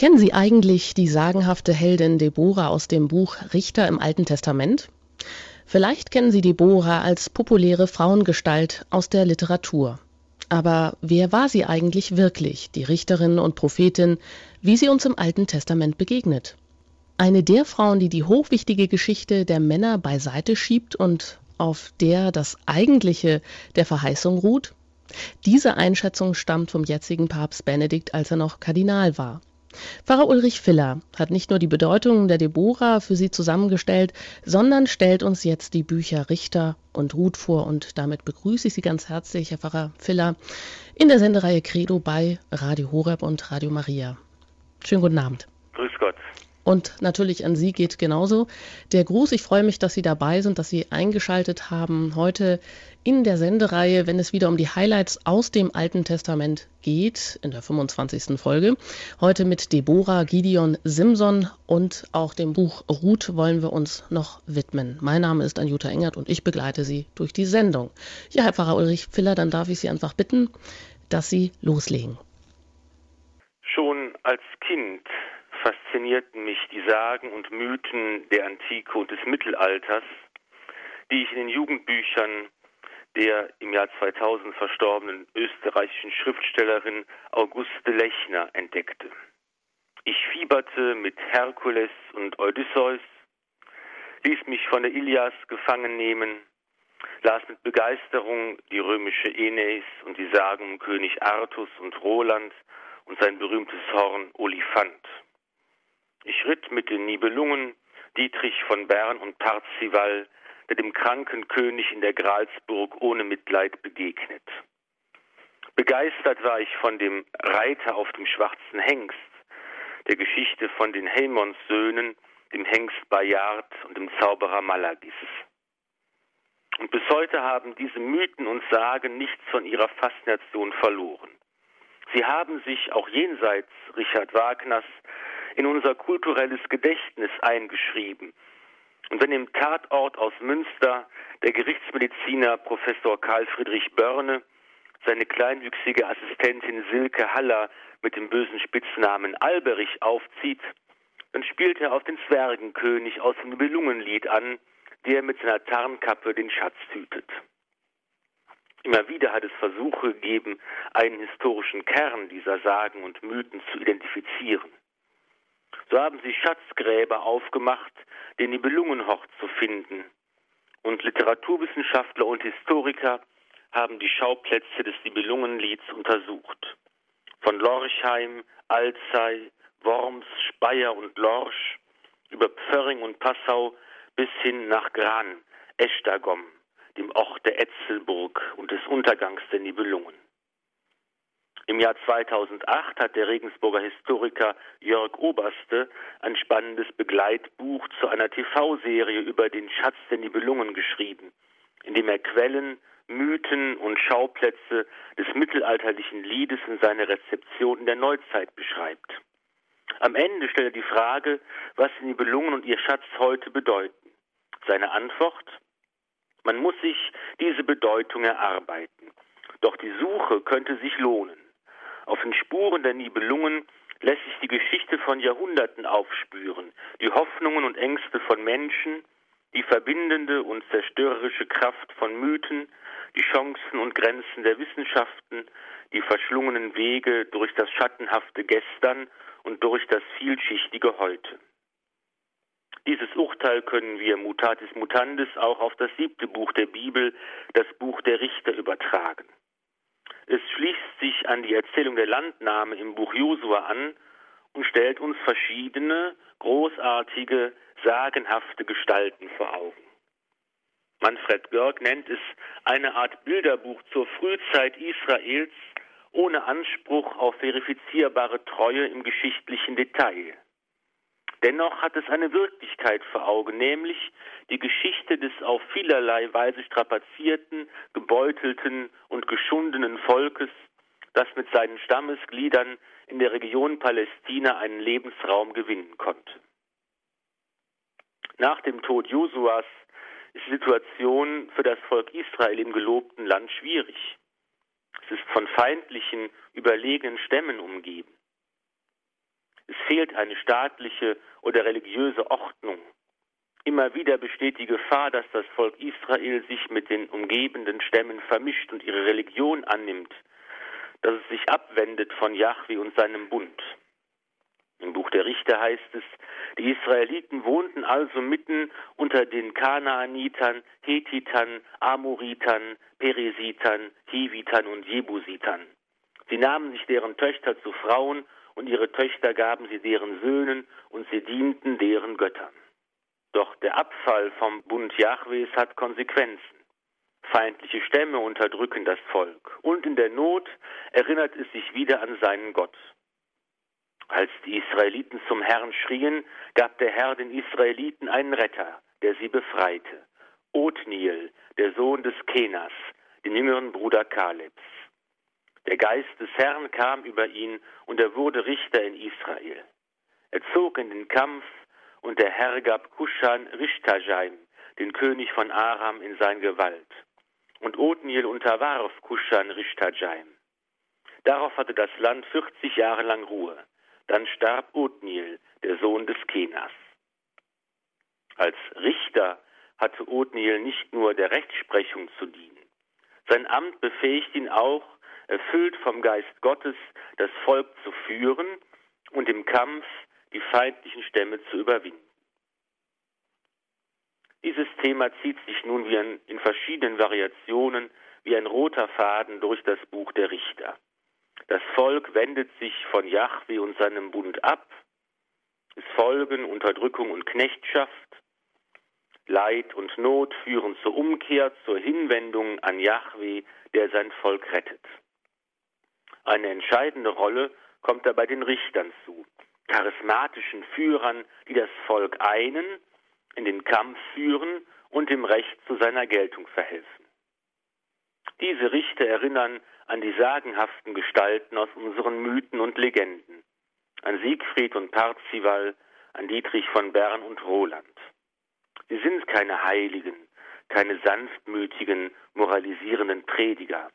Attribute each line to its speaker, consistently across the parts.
Speaker 1: Kennen Sie eigentlich die sagenhafte Heldin Deborah aus dem Buch Richter im Alten Testament? Vielleicht kennen Sie Deborah als populäre Frauengestalt aus der Literatur. Aber wer war sie eigentlich wirklich, die Richterin und Prophetin, wie sie uns im Alten Testament begegnet? Eine der Frauen, die die hochwichtige Geschichte der Männer beiseite schiebt und auf der das Eigentliche der Verheißung ruht? Diese Einschätzung stammt vom jetzigen Papst Benedikt, als er noch Kardinal war. Pfarrer Ulrich Filler hat nicht nur die Bedeutung der Deborah für Sie zusammengestellt, sondern stellt uns jetzt die Bücher Richter und Ruth vor. Und damit begrüße ich Sie ganz herzlich, Herr Pfarrer Filler, in der Sendereihe Credo bei Radio Horeb und Radio Maria. Schönen guten Abend.
Speaker 2: Grüß Gott.
Speaker 1: Und natürlich an Sie geht genauso der Gruß. Ich freue mich, dass Sie dabei sind, dass Sie eingeschaltet haben heute in der Sendereihe, wenn es wieder um die Highlights aus dem Alten Testament geht, in der 25. Folge. Heute mit Deborah Gideon Simson und auch dem Buch Ruth wollen wir uns noch widmen. Mein Name ist Anjuta Engert und ich begleite Sie durch die Sendung. Ja, Herr Pfarrer Ulrich Filler, dann darf ich Sie einfach bitten, dass Sie loslegen.
Speaker 2: Schon als Kind faszinierten mich die Sagen und Mythen der Antike und des Mittelalters, die ich in den Jugendbüchern der im Jahr 2000 verstorbenen österreichischen Schriftstellerin Auguste Lechner entdeckte. Ich fieberte mit Herkules und Odysseus, ließ mich von der Ilias gefangen nehmen, las mit Begeisterung die römische Aeneis und die Sagen um König Artus und Roland und sein berühmtes Horn Oliphant. Ich ritt mit den Nibelungen, Dietrich von Bern und Parzival, der dem kranken König in der Gralsburg ohne Mitleid begegnet. Begeistert war ich von dem Reiter auf dem schwarzen Hengst, der Geschichte von den Helmons Söhnen, dem Hengst Bayard und dem Zauberer Malagis. Und bis heute haben diese Mythen und Sagen nichts von ihrer Faszination verloren. Sie haben sich auch jenseits Richard Wagners in unser kulturelles Gedächtnis eingeschrieben. Und wenn im Tatort aus Münster der Gerichtsmediziner Professor Karl Friedrich Börne seine kleinwüchsige Assistentin Silke Haller mit dem bösen Spitznamen Alberich aufzieht, dann spielt er auf den Zwergenkönig aus dem Nibelungenlied an, der mit seiner Tarnkappe den Schatz hütet. Immer wieder hat es Versuche gegeben, einen historischen Kern dieser Sagen und Mythen zu identifizieren. So haben sie Schatzgräber aufgemacht, den Nibelungenhort zu finden. Und Literaturwissenschaftler und Historiker haben die Schauplätze des Nibelungenlieds untersucht. Von Lorchheim, Alzey, Worms, Speyer und Lorsch über Pförring und Passau bis hin nach Gran, Eschdagom, dem Ort der Etzelburg und des Untergangs der Nibelungen. Im Jahr 2008 hat der Regensburger Historiker Jörg Oberste ein spannendes Begleitbuch zu einer TV-Serie über den Schatz der Nibelungen geschrieben, in dem er Quellen, Mythen und Schauplätze des mittelalterlichen Liedes in seiner Rezeption in der Neuzeit beschreibt. Am Ende stellt er die Frage, was die Nibelungen und ihr Schatz heute bedeuten. Seine Antwort? Man muss sich diese Bedeutung erarbeiten. Doch die Suche könnte sich lohnen. Auf den Spuren der Nibelungen lässt sich die Geschichte von Jahrhunderten aufspüren, die Hoffnungen und Ängste von Menschen, die verbindende und zerstörerische Kraft von Mythen, die Chancen und Grenzen der Wissenschaften, die verschlungenen Wege durch das schattenhafte Gestern und durch das vielschichtige Heute. Dieses Urteil können wir mutatis mutandis auch auf das siebte Buch der Bibel, das Buch der Richter, übertragen. Es schließt sich an die Erzählung der Landnahme im Buch Josua an und stellt uns verschiedene, großartige, sagenhafte Gestalten vor Augen. Manfred Görg nennt es eine Art Bilderbuch zur Frühzeit Israels ohne Anspruch auf verifizierbare Treue im geschichtlichen Detail. Dennoch hat es eine Wirklichkeit vor Augen, nämlich die Geschichte des auf vielerlei Weise strapazierten, gebeutelten und geschundenen Volkes, das mit seinen Stammesgliedern in der Region Palästina einen Lebensraum gewinnen konnte. Nach dem Tod Josuas ist die Situation für das Volk Israel im gelobten Land schwierig. Es ist von feindlichen, überlegenen Stämmen umgeben. Es fehlt eine staatliche oder religiöse Ordnung. Immer wieder besteht die Gefahr, dass das Volk Israel sich mit den umgebenden Stämmen vermischt und ihre Religion annimmt, dass es sich abwendet von Yahweh und seinem Bund. Im Buch der Richter heißt es, die Israeliten wohnten also mitten unter den Kanaanitern, Hethitern, Amoritern, Peresitern, Hivitern und Jebusitern. Sie nahmen sich deren Töchter zu Frauen und ihre Töchter gaben sie deren Söhnen und sie dienten deren Göttern. Doch der Abfall vom Bund Jahwes hat Konsequenzen. Feindliche Stämme unterdrücken das Volk und in der Not erinnert es sich wieder an seinen Gott. Als die Israeliten zum Herrn schrien, gab der Herr den Israeliten einen Retter, der sie befreite. Othniel, der Sohn des Kenas, den jüngeren Bruder Kalebs. Der Geist des Herrn kam über ihn und er wurde Richter in Israel. Er zog in den Kampf und der Herr gab Kushan Rishtajaim, den König von Aram, in sein Gewalt. Und Othniel unterwarf Kushan Rishtajaim. Darauf hatte das Land 40 Jahre lang Ruhe. Dann starb Othniel, der Sohn des Kenas. Als Richter hatte Othniel nicht nur der Rechtsprechung zu dienen. Sein Amt befähigt ihn auch, erfüllt vom Geist Gottes, das Volk zu führen und im Kampf die feindlichen Stämme zu überwinden. Dieses Thema zieht sich nun wie ein, in verschiedenen Variationen wie ein roter Faden durch das Buch der Richter. Das Volk wendet sich von Jahwe und seinem Bund ab. Es folgen Unterdrückung und Knechtschaft. Leid und Not führen zur Umkehr, zur Hinwendung an Jahwe, der sein Volk rettet. Eine entscheidende Rolle kommt dabei den Richtern zu, charismatischen Führern, die das Volk einen, in den Kampf führen und dem Recht zu seiner Geltung verhelfen. Diese Richter erinnern an die sagenhaften Gestalten aus unseren Mythen und Legenden, an Siegfried und Parzival, an Dietrich von Bern und Roland. Sie sind keine Heiligen, keine sanftmütigen, moralisierenden Prediger.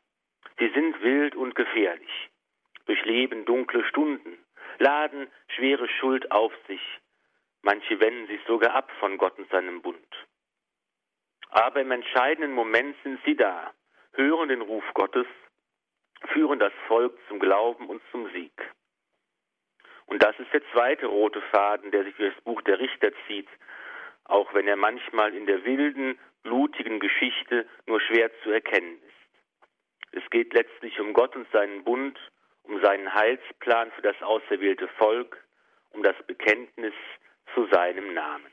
Speaker 2: Sie sind wild und gefährlich, durchleben dunkle Stunden, laden schwere Schuld auf sich. Manche wenden sich sogar ab von Gott und seinem Bund. Aber im entscheidenden Moment sind sie da, hören den Ruf Gottes führen das Volk zum Glauben und zum Sieg. Und das ist der zweite rote Faden, der sich durch das Buch der Richter zieht, auch wenn er manchmal in der wilden, blutigen Geschichte nur schwer zu erkennen. Es geht letztlich um Gott und seinen Bund, um seinen Heilsplan für das auserwählte Volk, um das Bekenntnis zu seinem Namen.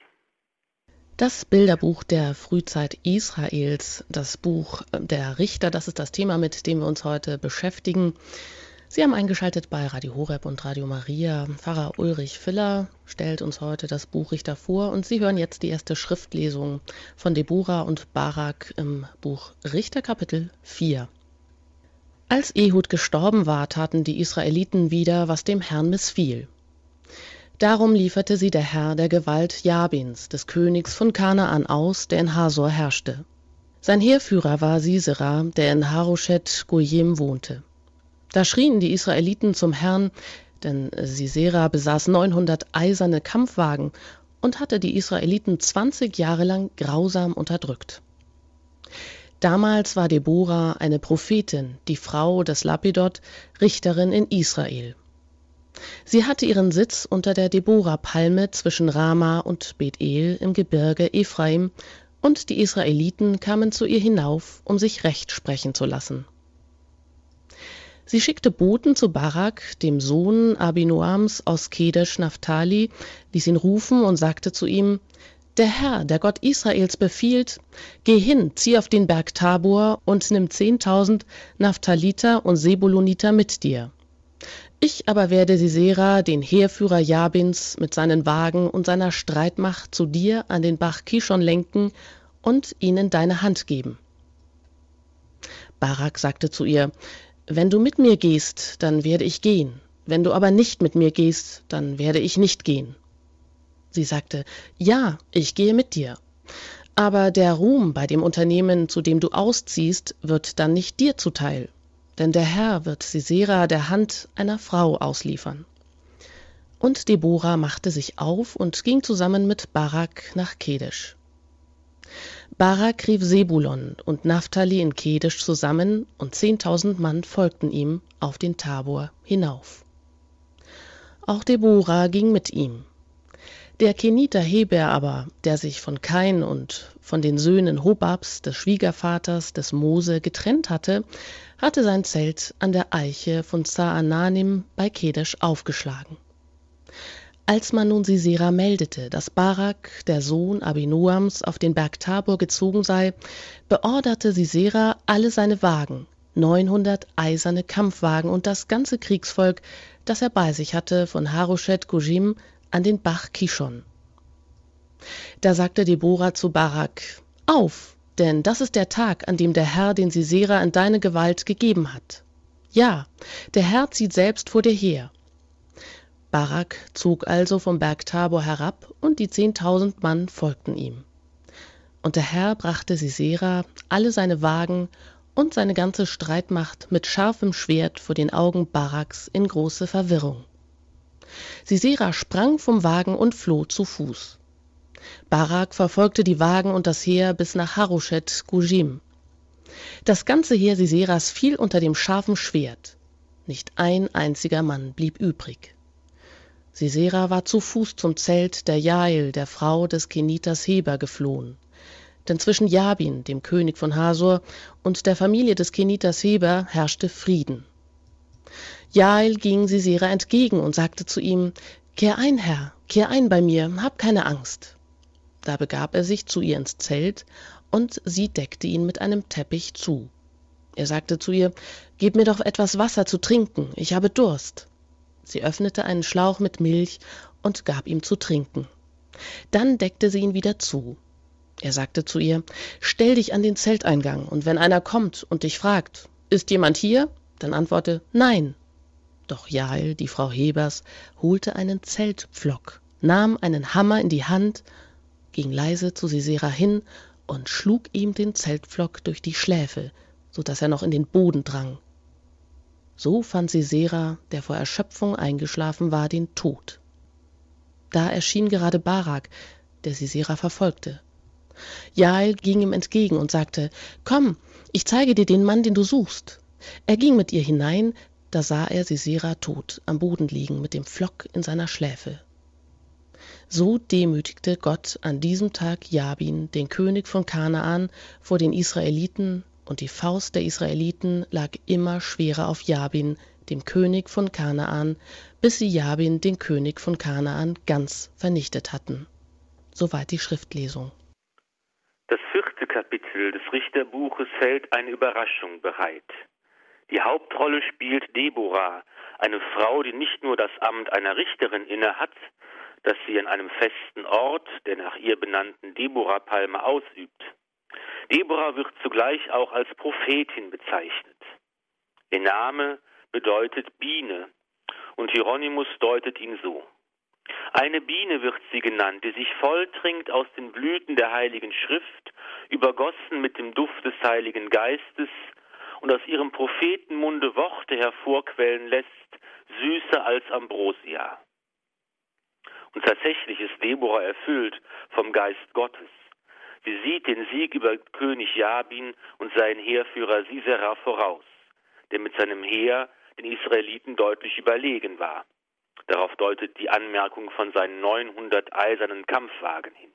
Speaker 1: Das Bilderbuch der Frühzeit Israels, das Buch der Richter, das ist das Thema, mit dem wir uns heute beschäftigen. Sie haben eingeschaltet bei Radio Horeb und Radio Maria. Pfarrer Ulrich Filler stellt uns heute das Buch Richter vor und Sie hören jetzt die erste Schriftlesung von Deborah und Barak im Buch Richter Kapitel 4. Als Ehud gestorben war, taten die Israeliten wieder, was dem Herrn missfiel. Darum lieferte sie der Herr der Gewalt Jabins, des Königs von Kanaan aus, der in Hasor herrschte. Sein Heerführer war Sisera, der in Harosheth Goyim wohnte. Da schrien die Israeliten zum Herrn, denn Sisera besaß 900 eiserne Kampfwagen und hatte die Israeliten 20 Jahre lang grausam unterdrückt. Damals war Deborah eine Prophetin, die Frau des Lapidot, Richterin in Israel. Sie hatte ihren Sitz unter der Deborah-Palme zwischen Rama und Bethel im Gebirge Ephraim, und die Israeliten kamen zu ihr hinauf, um sich Recht sprechen zu lassen. Sie schickte Boten zu Barak, dem Sohn Abinoams aus Kedesh Naphtali, ließ ihn rufen und sagte zu ihm, der Herr, der Gott Israels, befiehlt, geh hin, zieh auf den Berg Tabor und nimm zehntausend Naphthaliter und Sebuloniter mit dir. Ich aber werde Sisera, den Heerführer Jabins, mit seinen Wagen und seiner Streitmacht zu dir an den Bach Kishon lenken und ihn in deine Hand geben. Barak sagte zu ihr, Wenn du mit mir gehst, dann werde ich gehen, wenn du aber nicht mit mir gehst, dann werde ich nicht gehen. Sie sagte, Ja, ich gehe mit dir. Aber der Ruhm bei dem Unternehmen, zu dem du ausziehst, wird dann nicht dir zuteil, denn der Herr wird Sisera der Hand einer Frau ausliefern. Und Deborah machte sich auf und ging zusammen mit Barak nach Kedesh. Barak rief Sebulon und Naphtali in Kedesh zusammen, und zehntausend Mann folgten ihm auf den Tabor hinauf. Auch Deborah ging mit ihm. Der Keniter Heber aber, der sich von Kain und von den Söhnen Hobabs, des Schwiegervaters des Mose, getrennt hatte, hatte sein Zelt an der Eiche von Zaananim bei Kedesh aufgeschlagen. Als man nun Sisera meldete, dass Barak, der Sohn Abinoams, auf den Berg Tabor gezogen sei, beorderte Sisera alle seine Wagen, 900 eiserne Kampfwagen und das ganze Kriegsvolk, das er bei sich hatte, von Haroshet Gojim an den Bach Kishon. Da sagte Deborah zu Barak, Auf, denn das ist der Tag, an dem der Herr den Sisera in deine Gewalt gegeben hat. Ja, der Herr zieht selbst vor dir her. Barak zog also vom Berg Tabor herab, und die zehntausend Mann folgten ihm. Und der Herr brachte Sisera, alle seine Wagen und seine ganze Streitmacht mit scharfem Schwert vor den Augen Baraks in große Verwirrung. Sisera sprang vom Wagen und floh zu Fuß. Barak verfolgte die Wagen und das Heer bis nach Haroshet Gujim. Das ganze Heer Siseras fiel unter dem scharfen Schwert. Nicht ein einziger Mann blieb übrig. Sisera war zu Fuß zum Zelt der Jael, der Frau des Keniters Heber, geflohen. Denn zwischen Jabin, dem König von Hasor, und der Familie des Keniters Heber herrschte Frieden. Jael ging Sisera entgegen und sagte zu ihm, Kehr ein, Herr, kehr ein bei mir, hab keine Angst. Da begab er sich zu ihr ins Zelt, und sie deckte ihn mit einem Teppich zu. Er sagte zu ihr, Gib mir doch etwas Wasser zu trinken, ich habe Durst. Sie öffnete einen Schlauch mit Milch und gab ihm zu trinken. Dann deckte sie ihn wieder zu. Er sagte zu ihr, Stell dich an den Zelteingang, und wenn einer kommt und dich fragt, Ist jemand hier? dann antworte Nein. Doch Jael, die Frau Hebers, holte einen Zeltpflock, nahm einen Hammer in die Hand, ging leise zu Sisera hin und schlug ihm den Zeltpflock durch die Schläfe, so dass er noch in den Boden drang. So fand Sisera, der vor Erschöpfung eingeschlafen war, den Tod. Da erschien gerade Barak, der Sisera verfolgte. Jael ging ihm entgegen und sagte, Komm, ich zeige dir den Mann, den du suchst. Er ging mit ihr hinein, da sah er Sisera tot am Boden liegen mit dem Pflock in seiner Schläfe. So demütigte Gott an diesem Tag Jabin, den König von Kanaan, vor den Israeliten und die Faust der Israeliten lag immer schwerer auf Jabin, dem König von Kanaan, bis sie Jabin, den König von Kanaan, ganz vernichtet hatten. Soweit die Schriftlesung.
Speaker 2: Das vierte Kapitel des Richterbuches hält eine Überraschung bereit. Die Hauptrolle spielt Deborah, eine Frau, die nicht nur das Amt einer Richterin innehat, das sie an einem festen Ort, der nach ihr benannten Deborah-Palme ausübt. Deborah wird zugleich auch als Prophetin bezeichnet. Ihr Name bedeutet Biene und Hieronymus deutet ihn so. Eine Biene wird sie genannt, die sich volltrinkt aus den Blüten der Heiligen Schrift, übergossen mit dem Duft des Heiligen Geistes und aus ihrem Prophetenmunde Worte hervorquellen lässt, süßer als Ambrosia. Und tatsächlich ist Deborah erfüllt vom Geist Gottes. Sie sieht den Sieg über König Jabin und seinen Heerführer Sisera voraus, der mit seinem Heer den Israeliten deutlich überlegen war. Darauf deutet die Anmerkung von seinen 900 eisernen Kampfwagen hin.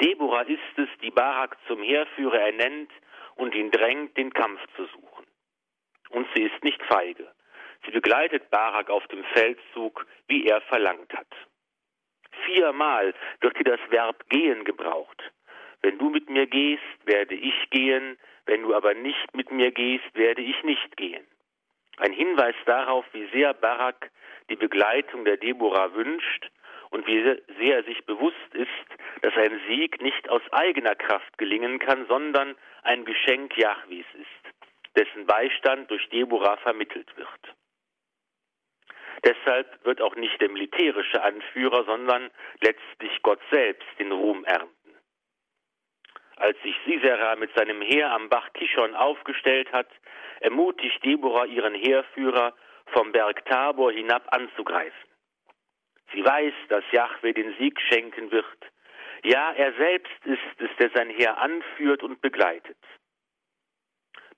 Speaker 2: Deborah ist es, die Barak zum Heerführer ernennt und ihn drängt, den Kampf zu suchen. Und sie ist nicht feige. Sie begleitet Barak auf dem Feldzug, wie er verlangt hat. Viermal wird hier das Verb gehen gebraucht. Wenn du mit mir gehst, werde ich gehen, wenn du aber nicht mit mir gehst, werde ich nicht gehen. Ein Hinweis darauf, wie sehr Barak die Begleitung der Deborah wünscht und wie sehr er sich bewusst ist, dass ein Sieg nicht aus eigener Kraft gelingen kann, sondern ein Geschenk Jahwes ist, dessen Beistand durch Deborah vermittelt wird. Deshalb wird auch nicht der militärische Anführer, sondern letztlich Gott selbst den Ruhm ernten. Als sich Sisera mit seinem Heer am Bach Kishon aufgestellt hat, ermutigt Deborah ihren Heerführer, vom Berg Tabor hinab anzugreifen. Sie weiß, dass Jahwe den Sieg schenken wird. Ja, er selbst ist es, der sein Heer anführt und begleitet.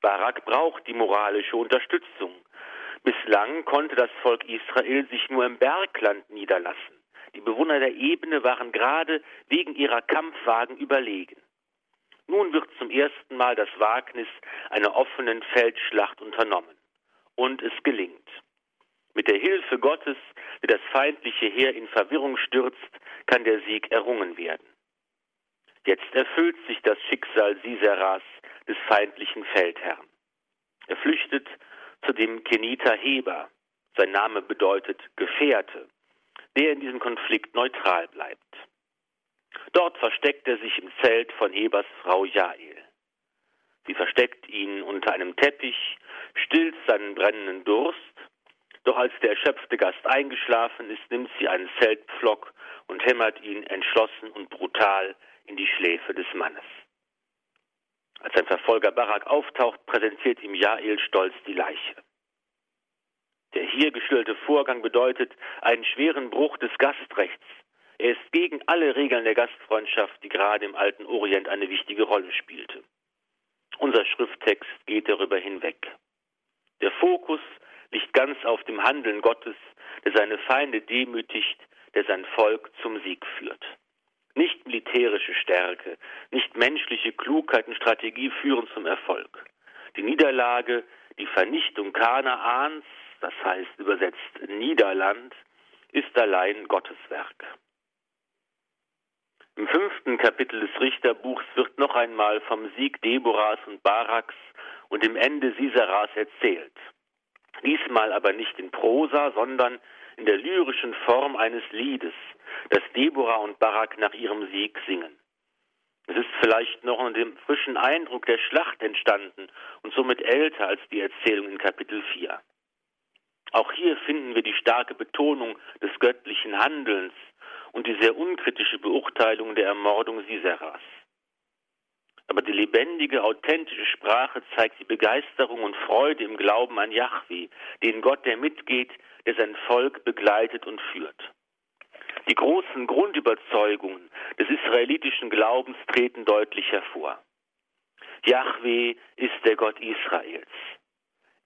Speaker 2: Barak braucht die moralische Unterstützung. Bislang konnte das Volk Israel sich nur im Bergland niederlassen. Die Bewohner der Ebene waren gerade wegen ihrer Kampfwagen überlegen. Nun wird zum ersten Mal das Wagnis einer offenen Feldschlacht unternommen. Und es gelingt. Mit der Hilfe Gottes, der das feindliche Heer in Verwirrung stürzt, kann der Sieg errungen werden. Jetzt erfüllt sich das Schicksal Siseras, des feindlichen Feldherrn. Er flüchtet zu dem Keniter Heber. Sein Name bedeutet Gefährte, der in diesem Konflikt neutral bleibt. Dort versteckt er sich im Zelt von Hebers Frau Jael. Sie versteckt ihn unter einem Teppich, stillt seinen brennenden Durst, doch als der erschöpfte Gast eingeschlafen ist, nimmt sie einen Zeltpflock und hämmert ihn entschlossen und brutal in die Schläfe des Mannes. Als sein Verfolger Barak auftaucht, präsentiert ihm Jael stolz die Leiche. Der hier geschilderte Vorgang bedeutet einen schweren Bruch des Gastrechts. Er ist gegen alle Regeln der Gastfreundschaft, die gerade im alten Orient eine wichtige Rolle spielte. Unser Schrifttext geht darüber hinweg. Der Fokus liegt ganz auf dem Handeln Gottes, der seine Feinde demütigt, der sein Volk zum Sieg führt. Nicht militärische Stärke, nicht menschliche Klugheit und Strategie führen zum Erfolg. Die Niederlage, die Vernichtung Kanaans, das heißt übersetzt Niederland, ist allein Gottes Werk. Im fünften Kapitel des Richterbuchs wird noch einmal vom Sieg Deborahs und Baraks und dem Ende Siseras erzählt. Diesmal aber nicht in Prosa, sondern in der lyrischen Form eines Liedes, das Deborah und Barak nach ihrem Sieg singen. Es ist vielleicht noch unter dem frischen Eindruck der Schlacht entstanden und somit älter als die Erzählung in Kapitel 4. Auch hier finden wir die starke Betonung des göttlichen Handelns und die sehr unkritische Beurteilung der Ermordung Siseras. Aber die lebendige, authentische Sprache zeigt die Begeisterung und Freude im Glauben an Yahweh, den Gott, der mitgeht, der sein Volk begleitet und führt. Die großen Grundüberzeugungen des israelitischen Glaubens treten deutlich hervor. Yahweh ist der Gott Israels.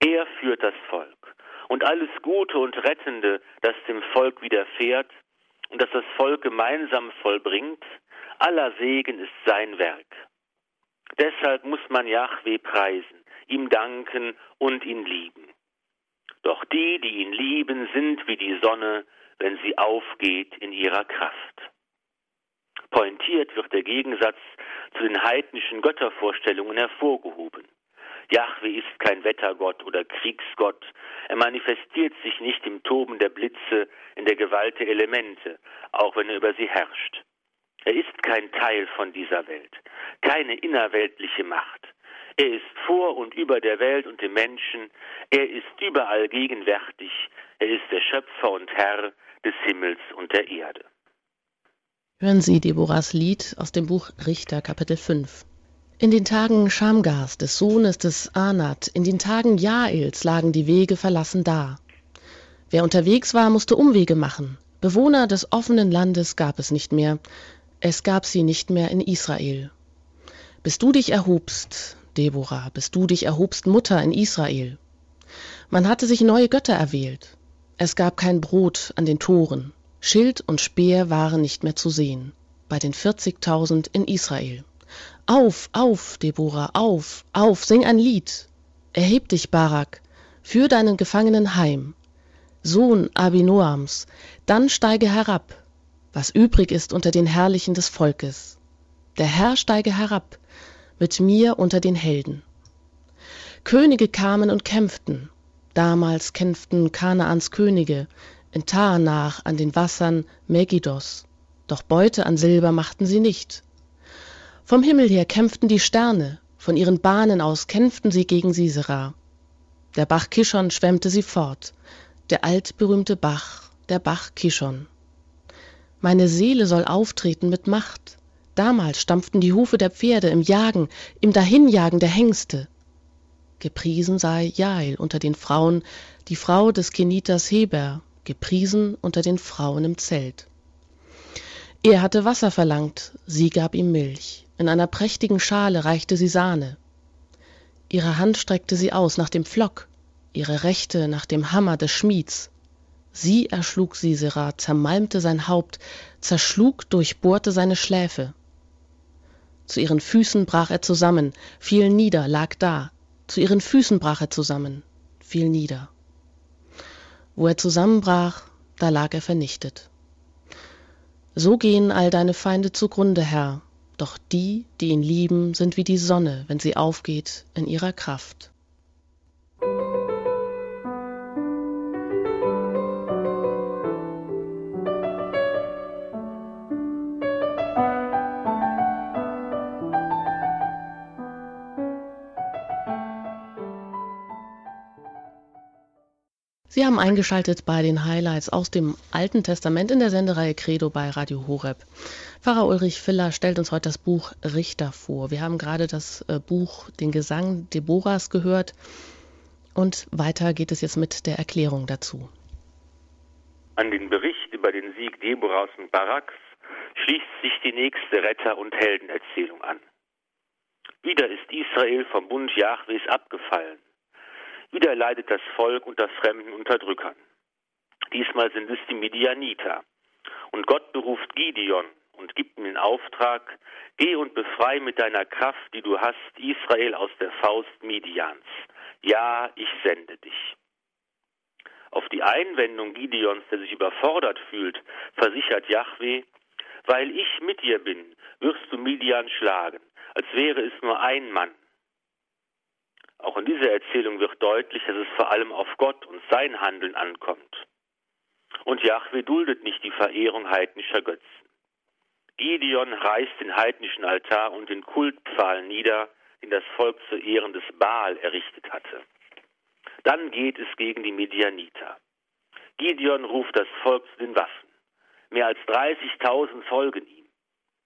Speaker 2: Er führt das Volk. Und alles Gute und Rettende, das dem Volk widerfährt und das das Volk gemeinsam vollbringt, aller Segen ist sein Werk. Deshalb muss man Yahweh preisen, ihm danken und ihn lieben. Doch die, die ihn lieben, sind wie die Sonne, wenn sie aufgeht in ihrer Kraft. Pointiert wird der Gegensatz zu den heidnischen Göttervorstellungen hervorgehoben. Jahwe ist kein Wettergott oder Kriegsgott. Er manifestiert sich nicht im Toben der Blitze, in der Gewalt der Elemente, auch wenn er über sie herrscht. Er ist kein Teil von dieser Welt, keine innerweltliche Macht. Er ist vor und über der Welt und dem Menschen. Er ist überall gegenwärtig. Er ist der Schöpfer und Herr des Himmels und der Erde.
Speaker 1: Hören Sie Deborahs Lied aus dem Buch Richter Kapitel 5. In den Tagen Schamgars, des Sohnes des Anat, in den Tagen Jaels lagen die Wege verlassen da. Wer unterwegs war, musste Umwege machen. Bewohner des offenen Landes gab es nicht mehr. Es gab sie nicht mehr in Israel. Bis du dich erhobst, Deborah, bis du dich erhobst, Mutter in Israel. Man hatte sich neue Götter erwählt. Es gab kein Brot an den Toren. Schild und Speer waren nicht mehr zu sehen. Bei den 40.000 in Israel. Auf, auf, Deborah, auf, auf, sing ein Lied. Erheb dich, Barak, führ deinen Gefangenen heim. Sohn Abinoams, dann steige herab, was übrig ist unter den Herrlichen des Volkes. Der Herr steige herab, mit mir unter den Helden. Könige kamen und kämpften, Damals kämpften Kanaans Könige in Taanach an den Wassern Megiddos, doch Beute an Silber machten sie nicht. Vom Himmel her kämpften die Sterne, von ihren Bahnen aus kämpften sie gegen Sisera. Der Bach Kishon schwemmte sie fort, der altberühmte Bach, der Bach Kishon. Meine Seele soll auftreten mit Macht. Damals stampften die Hufe der Pferde im Jagen, im Dahinjagen der Hengste. Gepriesen sei Jael unter den Frauen, die Frau des Keniters Heber, gepriesen unter den Frauen im Zelt. Er hatte Wasser verlangt, sie gab ihm Milch. In einer prächtigen Schale reichte sie Sahne. Ihre Hand streckte sie aus nach dem Pflock, ihre rechte nach dem Hammer des Schmieds. Sie erschlug Sisera, zermalmte sein Haupt, zerschlug, durchbohrte seine Schläfe. Zu ihren Füßen brach er zusammen, fiel nieder, lag da. Zu ihren Füßen brach er zusammen, fiel nieder. Wo er zusammenbrach, da lag er vernichtet. So gehen all deine Feinde zugrunde, Herr, doch die, die ihn lieben, sind wie die Sonne, wenn sie aufgeht in ihrer Kraft. Sie haben eingeschaltet bei den Highlights aus dem Alten Testament in der Sendereihe Credo bei Radio Horeb. Pfarrer Ulrich Filler stellt uns heute das Buch Richter vor. Wir haben gerade das äh, Buch Den Gesang Deborahs gehört und weiter geht es jetzt mit der Erklärung dazu.
Speaker 2: An den Bericht über den Sieg Deborahs und Baraks schließt sich die nächste Retter- und Heldenerzählung an. Wieder ist Israel vom Bund Jahwes abgefallen. Wieder leidet das Volk unter fremden Unterdrückern. Diesmal sind es die Midianiter. Und Gott beruft Gideon und gibt ihm den Auftrag, geh und befrei mit deiner Kraft, die du hast, Israel aus der Faust Midians. Ja, ich sende dich. Auf die Einwendung Gideons, der sich überfordert fühlt, versichert Yahweh, weil ich mit dir bin, wirst du Midian schlagen, als wäre es nur ein Mann. Auch in dieser Erzählung wird deutlich, dass es vor allem auf Gott und sein Handeln ankommt. Und Jahwe duldet nicht die Verehrung heidnischer Götzen. Gideon reißt den heidnischen Altar und den Kultpfahl nieder, den das Volk zu Ehren des Baal errichtet hatte. Dann geht es gegen die Medianiter. Gideon ruft das Volk zu den Waffen. Mehr als 30.000 folgen ihm.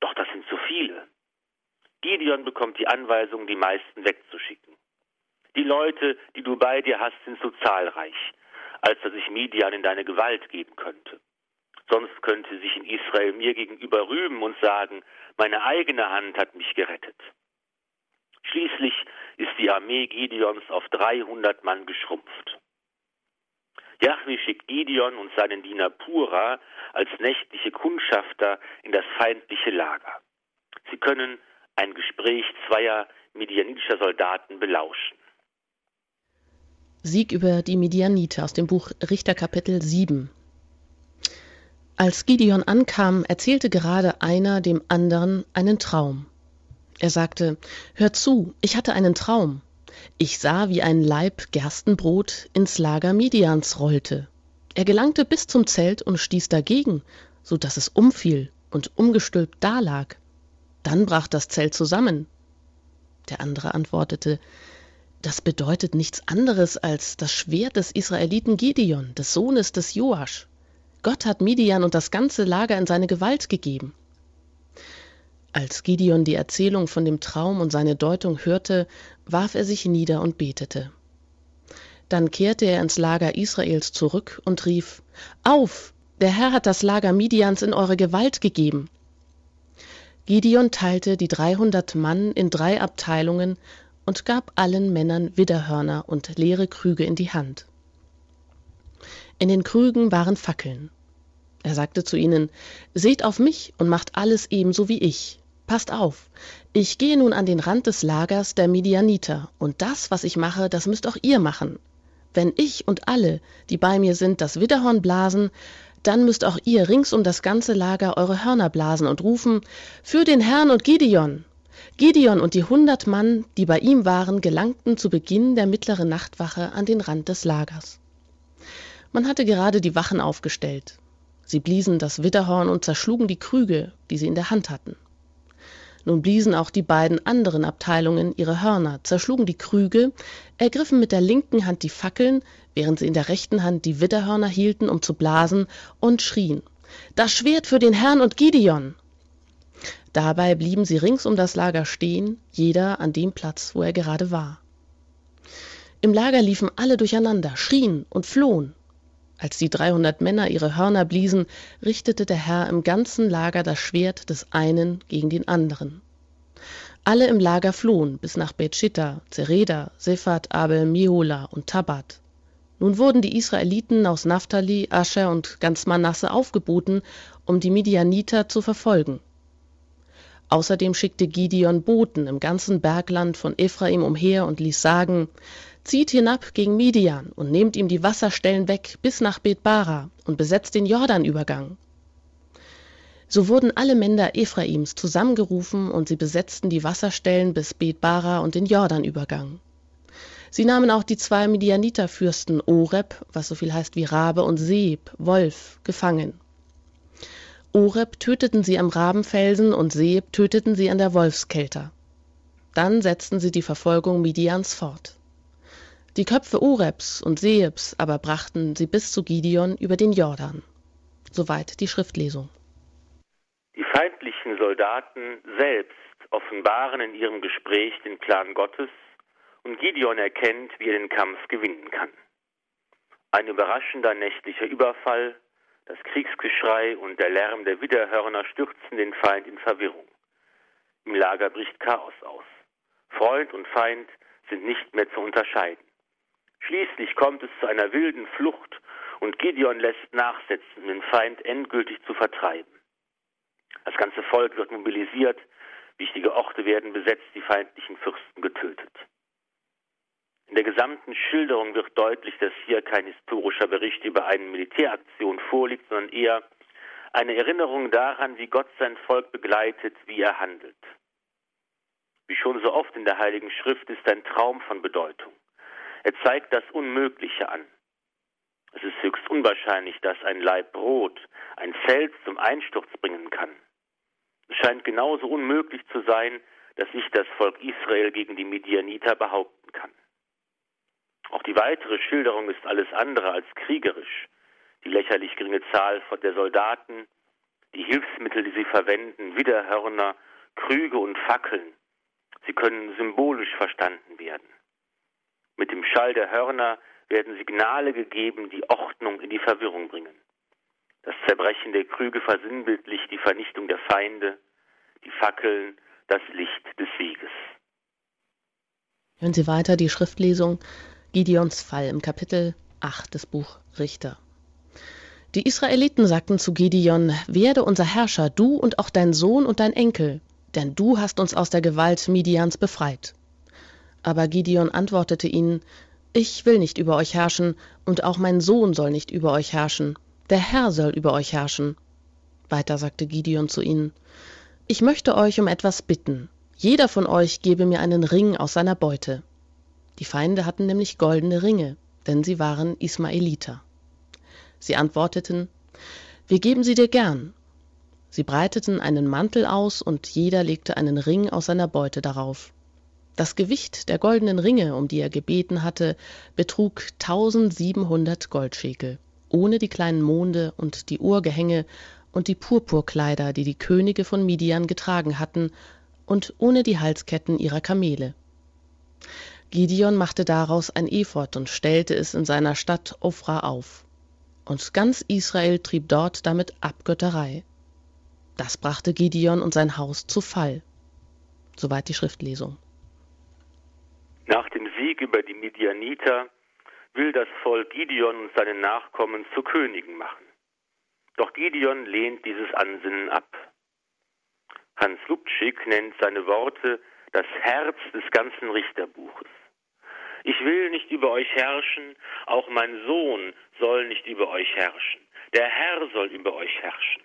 Speaker 2: Doch das sind zu viele. Gideon bekommt die Anweisung, die meisten wegzuschicken. Die Leute, die du bei dir hast, sind so zahlreich, als dass ich Midian in deine Gewalt geben könnte. Sonst könnte sich in Israel mir gegenüber rühmen und sagen, meine eigene Hand hat mich gerettet. Schließlich ist die Armee Gideons auf 300 Mann geschrumpft. Jahwe schickt Gideon und seinen Diener Pura als nächtliche Kundschafter in das feindliche Lager. Sie können ein Gespräch zweier medianitischer Soldaten belauschen.
Speaker 1: Sieg über die Midianiter aus dem Buch Richter Kapitel 7. Als Gideon ankam, erzählte gerade einer dem anderen einen Traum. Er sagte, Hör zu, ich hatte einen Traum. Ich sah, wie ein Leib Gerstenbrot ins Lager Midians rollte. Er gelangte bis zum Zelt und stieß dagegen, so dass es umfiel und umgestülpt dalag. Dann brach das Zelt zusammen. Der andere antwortete, das bedeutet nichts anderes als das Schwert des Israeliten Gideon, des Sohnes des Joasch. Gott hat Midian und das ganze Lager in seine Gewalt gegeben. Als Gideon die Erzählung von dem Traum und seine Deutung hörte, warf er sich nieder und betete. Dann kehrte er ins Lager Israels zurück und rief, Auf! Der Herr hat das Lager Midians in eure Gewalt gegeben. Gideon teilte die dreihundert Mann in drei Abteilungen und gab allen Männern Widderhörner und leere Krüge in die Hand. In den Krügen waren Fackeln. Er sagte zu ihnen, Seht auf mich und macht alles ebenso wie ich. Passt auf, ich gehe nun an den Rand des Lagers der Midianiter, und das, was ich mache, das müsst auch ihr machen. Wenn ich und alle, die bei mir sind, das Widderhorn blasen, dann müsst auch ihr rings um das ganze Lager eure Hörner blasen und rufen, Für den Herrn und Gideon! Gideon und die hundert Mann, die bei ihm waren, gelangten zu Beginn der mittleren Nachtwache an den Rand des Lagers. Man hatte gerade die Wachen aufgestellt. Sie bliesen das Widderhorn und zerschlugen die Krüge, die sie in der Hand hatten. Nun bliesen auch die beiden anderen Abteilungen ihre Hörner, zerschlugen die Krüge, ergriffen mit der linken Hand die Fackeln, während sie in der rechten Hand die Widderhörner hielten, um zu blasen, und schrien Das Schwert für den Herrn und Gideon. Dabei blieben sie rings um das Lager stehen, jeder an dem Platz, wo er gerade war. Im Lager liefen alle durcheinander, schrien und flohen. Als die 300 Männer ihre Hörner bliesen, richtete der Herr im ganzen Lager das Schwert des einen gegen den anderen. Alle im Lager flohen bis nach Bethschitta, Zereda, Sephat, Abel, Mihola und Tabat. Nun wurden die Israeliten aus Naphtali, Ascher und ganz Manasse aufgeboten, um die Midianiter zu verfolgen. Außerdem schickte Gideon Boten im ganzen Bergland von Ephraim umher und ließ sagen, zieht hinab gegen Midian und nehmt ihm die Wasserstellen weg bis nach Betbara und besetzt den Jordanübergang. So wurden alle Männer Ephraims zusammengerufen und sie besetzten die Wasserstellen bis Betbara und den Jordanübergang. Sie nahmen auch die zwei Midianiterfürsten Oreb, was so viel heißt wie Rabe, und Seb, Wolf, gefangen. Oreb töteten sie am Rabenfelsen und Seb töteten sie an der Wolfskelter. Dann setzten sie die Verfolgung Midians fort. Die Köpfe Orebs und Seebs aber brachten sie bis zu Gideon über den Jordan. Soweit die Schriftlesung.
Speaker 2: Die feindlichen Soldaten selbst offenbaren in ihrem Gespräch den Plan Gottes und Gideon erkennt, wie er den Kampf gewinnen kann. Ein überraschender nächtlicher Überfall, das Kriegsgeschrei und der Lärm der Widerhörner stürzen den Feind in Verwirrung. Im Lager bricht Chaos aus. Freund und Feind sind nicht mehr zu unterscheiden. Schließlich kommt es zu einer wilden Flucht und Gideon lässt nachsetzen, den Feind endgültig zu vertreiben. Das ganze Volk wird mobilisiert, wichtige Orte werden besetzt, die feindlichen Fürsten getötet. In der gesamten Schilderung wird deutlich, dass hier kein historischer Bericht über eine Militäraktion vorliegt, sondern eher eine Erinnerung daran, wie Gott sein Volk begleitet, wie er handelt. Wie schon so oft in der Heiligen Schrift ist ein Traum von Bedeutung. Er zeigt das Unmögliche an. Es ist höchst unwahrscheinlich, dass ein Leib Brot ein Feld zum Einsturz bringen kann. Es scheint genauso unmöglich zu sein, dass sich das Volk Israel gegen die Midianiter behaupten kann. Auch die weitere Schilderung ist alles andere als kriegerisch. Die lächerlich geringe Zahl der Soldaten, die Hilfsmittel, die sie verwenden, Widerhörner, Krüge und Fackeln, sie können symbolisch verstanden werden. Mit dem Schall der Hörner werden Signale gegeben, die Ordnung in die Verwirrung bringen. Das Zerbrechen der Krüge versinnbildlicht die Vernichtung der Feinde, die Fackeln das Licht des Sieges.
Speaker 1: Hören Sie weiter die Schriftlesung Gideons Fall im Kapitel 8 des Buch Richter. Die Israeliten sagten zu Gideon, werde unser Herrscher, du und auch dein Sohn und dein Enkel, denn du hast uns aus der Gewalt Midians befreit. Aber Gideon antwortete ihnen, Ich will nicht über euch herrschen, und auch mein Sohn soll nicht über euch herrschen, der Herr soll über euch herrschen. Weiter sagte Gideon zu ihnen, Ich möchte euch um etwas bitten. Jeder von euch gebe mir einen Ring aus seiner Beute. Die Feinde hatten nämlich goldene Ringe, denn sie waren Ismaeliter. Sie antworteten, Wir geben sie dir gern. Sie breiteten einen Mantel aus, und jeder legte einen Ring aus seiner Beute darauf. Das Gewicht der goldenen Ringe, um die er gebeten hatte, betrug 1700 Goldschekel, ohne die kleinen Monde und die Uhrgehänge und die Purpurkleider, die die Könige von Midian getragen hatten, und ohne die Halsketten ihrer Kamele. Gideon machte daraus ein Ephod und stellte es in seiner Stadt Ophra auf. Und ganz Israel trieb dort damit Abgötterei. Das brachte Gideon und sein Haus zu Fall. Soweit die Schriftlesung.
Speaker 2: Nach dem Sieg über die Midianiter will das Volk Gideon und seine Nachkommen zu Königen machen. Doch Gideon lehnt dieses Ansinnen ab. Hans Lubtschik nennt seine Worte das Herz des ganzen Richterbuches. Ich will nicht über euch herrschen, auch mein Sohn soll nicht über euch herrschen. Der Herr soll über euch herrschen.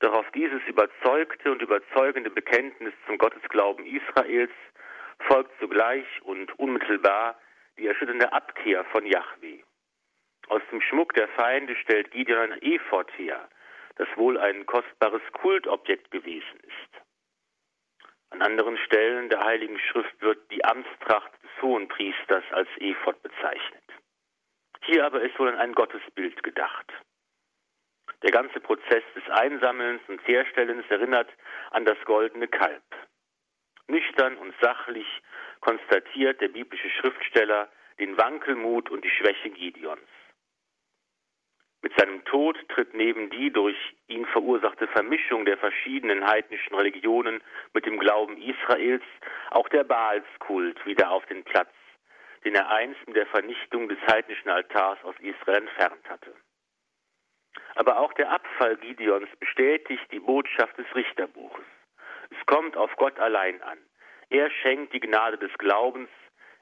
Speaker 2: Doch auf dieses überzeugte und überzeugende Bekenntnis zum Gottesglauben Israels folgt zugleich und unmittelbar die erschütternde Abkehr von Yahweh. Aus dem Schmuck der Feinde stellt Gideon ein Ephod her, das wohl ein kostbares Kultobjekt gewesen ist. An anderen Stellen der Heiligen Schrift wird die Amtstracht des Hohenpriesters als Ephod bezeichnet. Hier aber ist wohl an ein Gottesbild gedacht. Der ganze Prozess des Einsammelns und Herstellens erinnert an das goldene Kalb. Nüchtern und sachlich konstatiert der biblische Schriftsteller den Wankelmut und die Schwäche Gideons. Mit seinem Tod tritt neben die durch ihn verursachte Vermischung der verschiedenen heidnischen Religionen mit dem Glauben Israels auch der Baalskult wieder auf den Platz, den er einst mit der Vernichtung des heidnischen Altars aus Israel entfernt hatte. Aber auch der Abfall Gideons bestätigt die Botschaft des Richterbuches. Es kommt auf Gott allein an. Er schenkt die Gnade des Glaubens,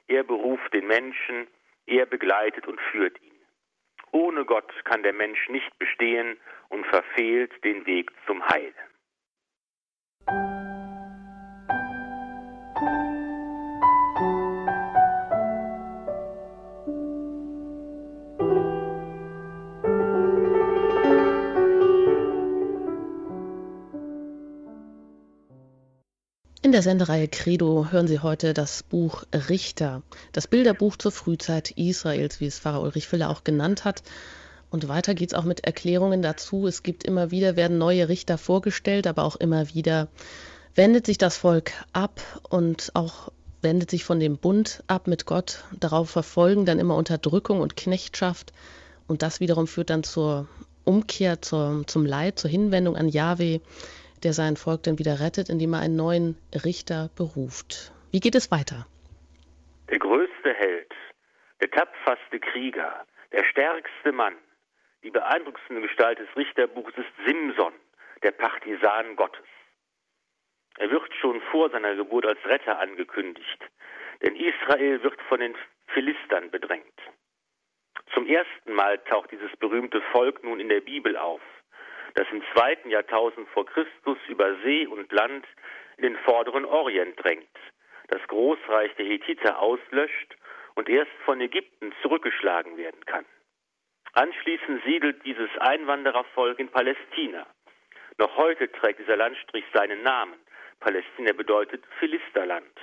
Speaker 2: er beruft den Menschen, er begleitet und führt ihn. Ohne Gott kann der Mensch nicht bestehen und verfehlt den Weg zum Heil.
Speaker 1: Der Sendereihe Credo hören Sie heute das Buch Richter, das Bilderbuch zur Frühzeit Israels, wie es Pfarrer Ulrich Filler auch genannt hat. Und weiter geht es auch mit Erklärungen dazu. Es gibt immer wieder, werden neue Richter vorgestellt, aber auch immer wieder wendet sich das Volk ab und auch wendet sich von dem Bund ab mit Gott. Darauf verfolgen dann immer Unterdrückung und Knechtschaft. Und das wiederum führt dann zur Umkehr, zur, zum Leid, zur Hinwendung an Yahweh der sein Volk dann wieder rettet, indem er einen neuen Richter beruft. Wie geht es weiter?
Speaker 2: Der größte Held, der tapferste Krieger, der stärkste Mann, die beeindruckendste Gestalt des Richterbuchs ist Simson, der Partisan Gottes. Er wird schon vor seiner Geburt als Retter angekündigt, denn Israel wird von den Philistern bedrängt. Zum ersten Mal taucht dieses berühmte Volk nun in der Bibel auf das im zweiten Jahrtausend vor Christus über See und Land in den vorderen Orient drängt, das Großreich der Hethiter auslöscht und erst von Ägypten zurückgeschlagen werden kann. Anschließend siedelt dieses Einwanderervolk in Palästina. Noch heute trägt dieser Landstrich seinen Namen. Palästina bedeutet Philisterland.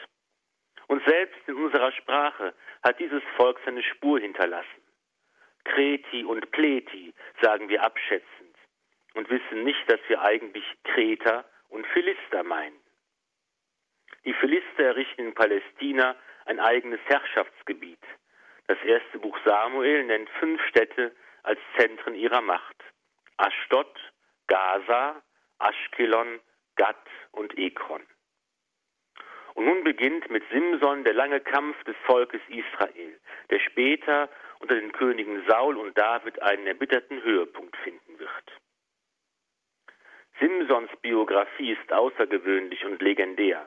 Speaker 2: Und selbst in unserer Sprache hat dieses Volk seine Spur hinterlassen. Kreti und Pleti sagen wir abschätzend und wissen nicht, dass wir eigentlich Kreter und Philister meinen. Die Philister errichten in Palästina ein eigenes Herrschaftsgebiet. Das erste Buch Samuel nennt fünf Städte als Zentren ihrer Macht. Ashdod, Gaza, Aschkelon, Gad und Ekron. Und nun beginnt mit Simson der lange Kampf des Volkes Israel, der später unter den Königen Saul und David einen erbitterten Höhepunkt finden wird. Simsons Biografie ist außergewöhnlich und legendär.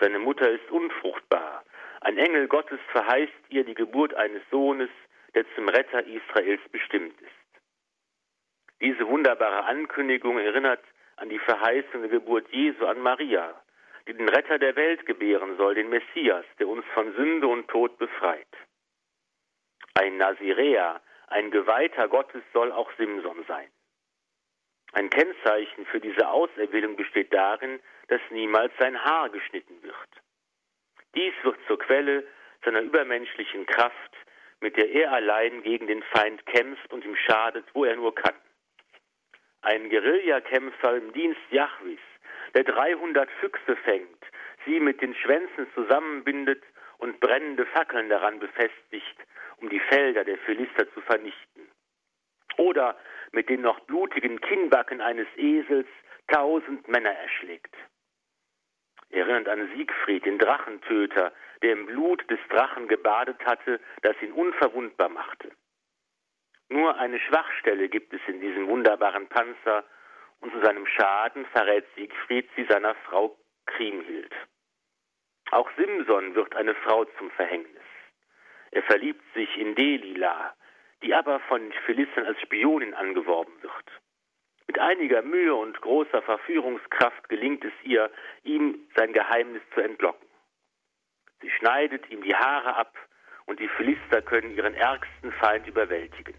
Speaker 2: Seine Mutter ist unfruchtbar. Ein Engel Gottes verheißt ihr die Geburt eines Sohnes, der zum Retter Israels bestimmt ist. Diese wunderbare Ankündigung erinnert an die verheißene Geburt Jesu an Maria, die den Retter der Welt gebären soll, den Messias, der uns von Sünde und Tod befreit. Ein Naziräer, ein Geweihter Gottes soll auch Simson sein. Ein Kennzeichen für diese Auserwählung besteht darin, dass niemals sein Haar geschnitten wird. Dies wird zur Quelle seiner übermenschlichen Kraft, mit der er allein gegen den Feind kämpft und ihm schadet, wo er nur kann. Ein Guerillakämpfer im Dienst Jahwis, der 300 Füchse fängt, sie mit den Schwänzen zusammenbindet und brennende Fackeln daran befestigt, um die Felder der Philister zu vernichten. Oder mit den noch blutigen Kinnbacken eines Esels tausend Männer erschlägt. Erinnert an Siegfried, den Drachentöter, der im Blut des Drachen gebadet hatte, das ihn unverwundbar machte. Nur eine Schwachstelle gibt es in diesem wunderbaren Panzer, und zu seinem Schaden verrät Siegfried sie seiner Frau Kriemhild. Auch Simson wird eine Frau zum Verhängnis. Er verliebt sich in Delila, die aber von Philistern als Spionin angeworben wird. Mit einiger Mühe und großer Verführungskraft gelingt es ihr, ihm sein Geheimnis zu entlocken. Sie schneidet ihm die Haare ab und die Philister können ihren ärgsten Feind überwältigen.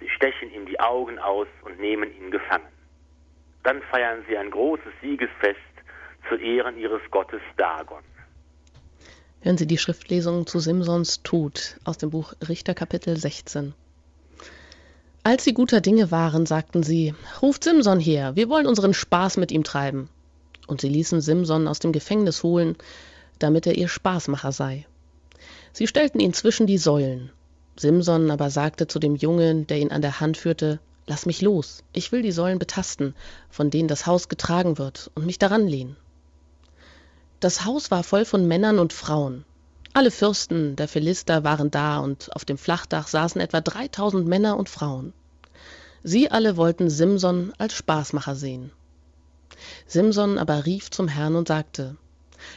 Speaker 2: Sie stechen ihm die Augen aus und nehmen ihn gefangen. Dann feiern sie ein großes Siegesfest zu Ehren ihres Gottes Dagon.
Speaker 1: Hören Sie die Schriftlesung zu Simsons Tod aus dem Buch Richter Kapitel 16. Als sie guter Dinge waren, sagten sie, ruft Simson her, wir wollen unseren Spaß mit ihm treiben. Und sie ließen Simson aus dem Gefängnis holen, damit er ihr Spaßmacher sei. Sie stellten ihn zwischen die Säulen. Simson aber sagte zu dem Jungen, der ihn an der Hand führte, Lass mich los, ich will die Säulen betasten, von denen das Haus getragen wird, und mich daran lehnen. Das Haus war voll von Männern und Frauen. Alle Fürsten der Philister waren da, und auf dem Flachdach saßen etwa dreitausend Männer und Frauen. Sie alle wollten Simson als Spaßmacher sehen. Simson aber rief zum Herrn und sagte,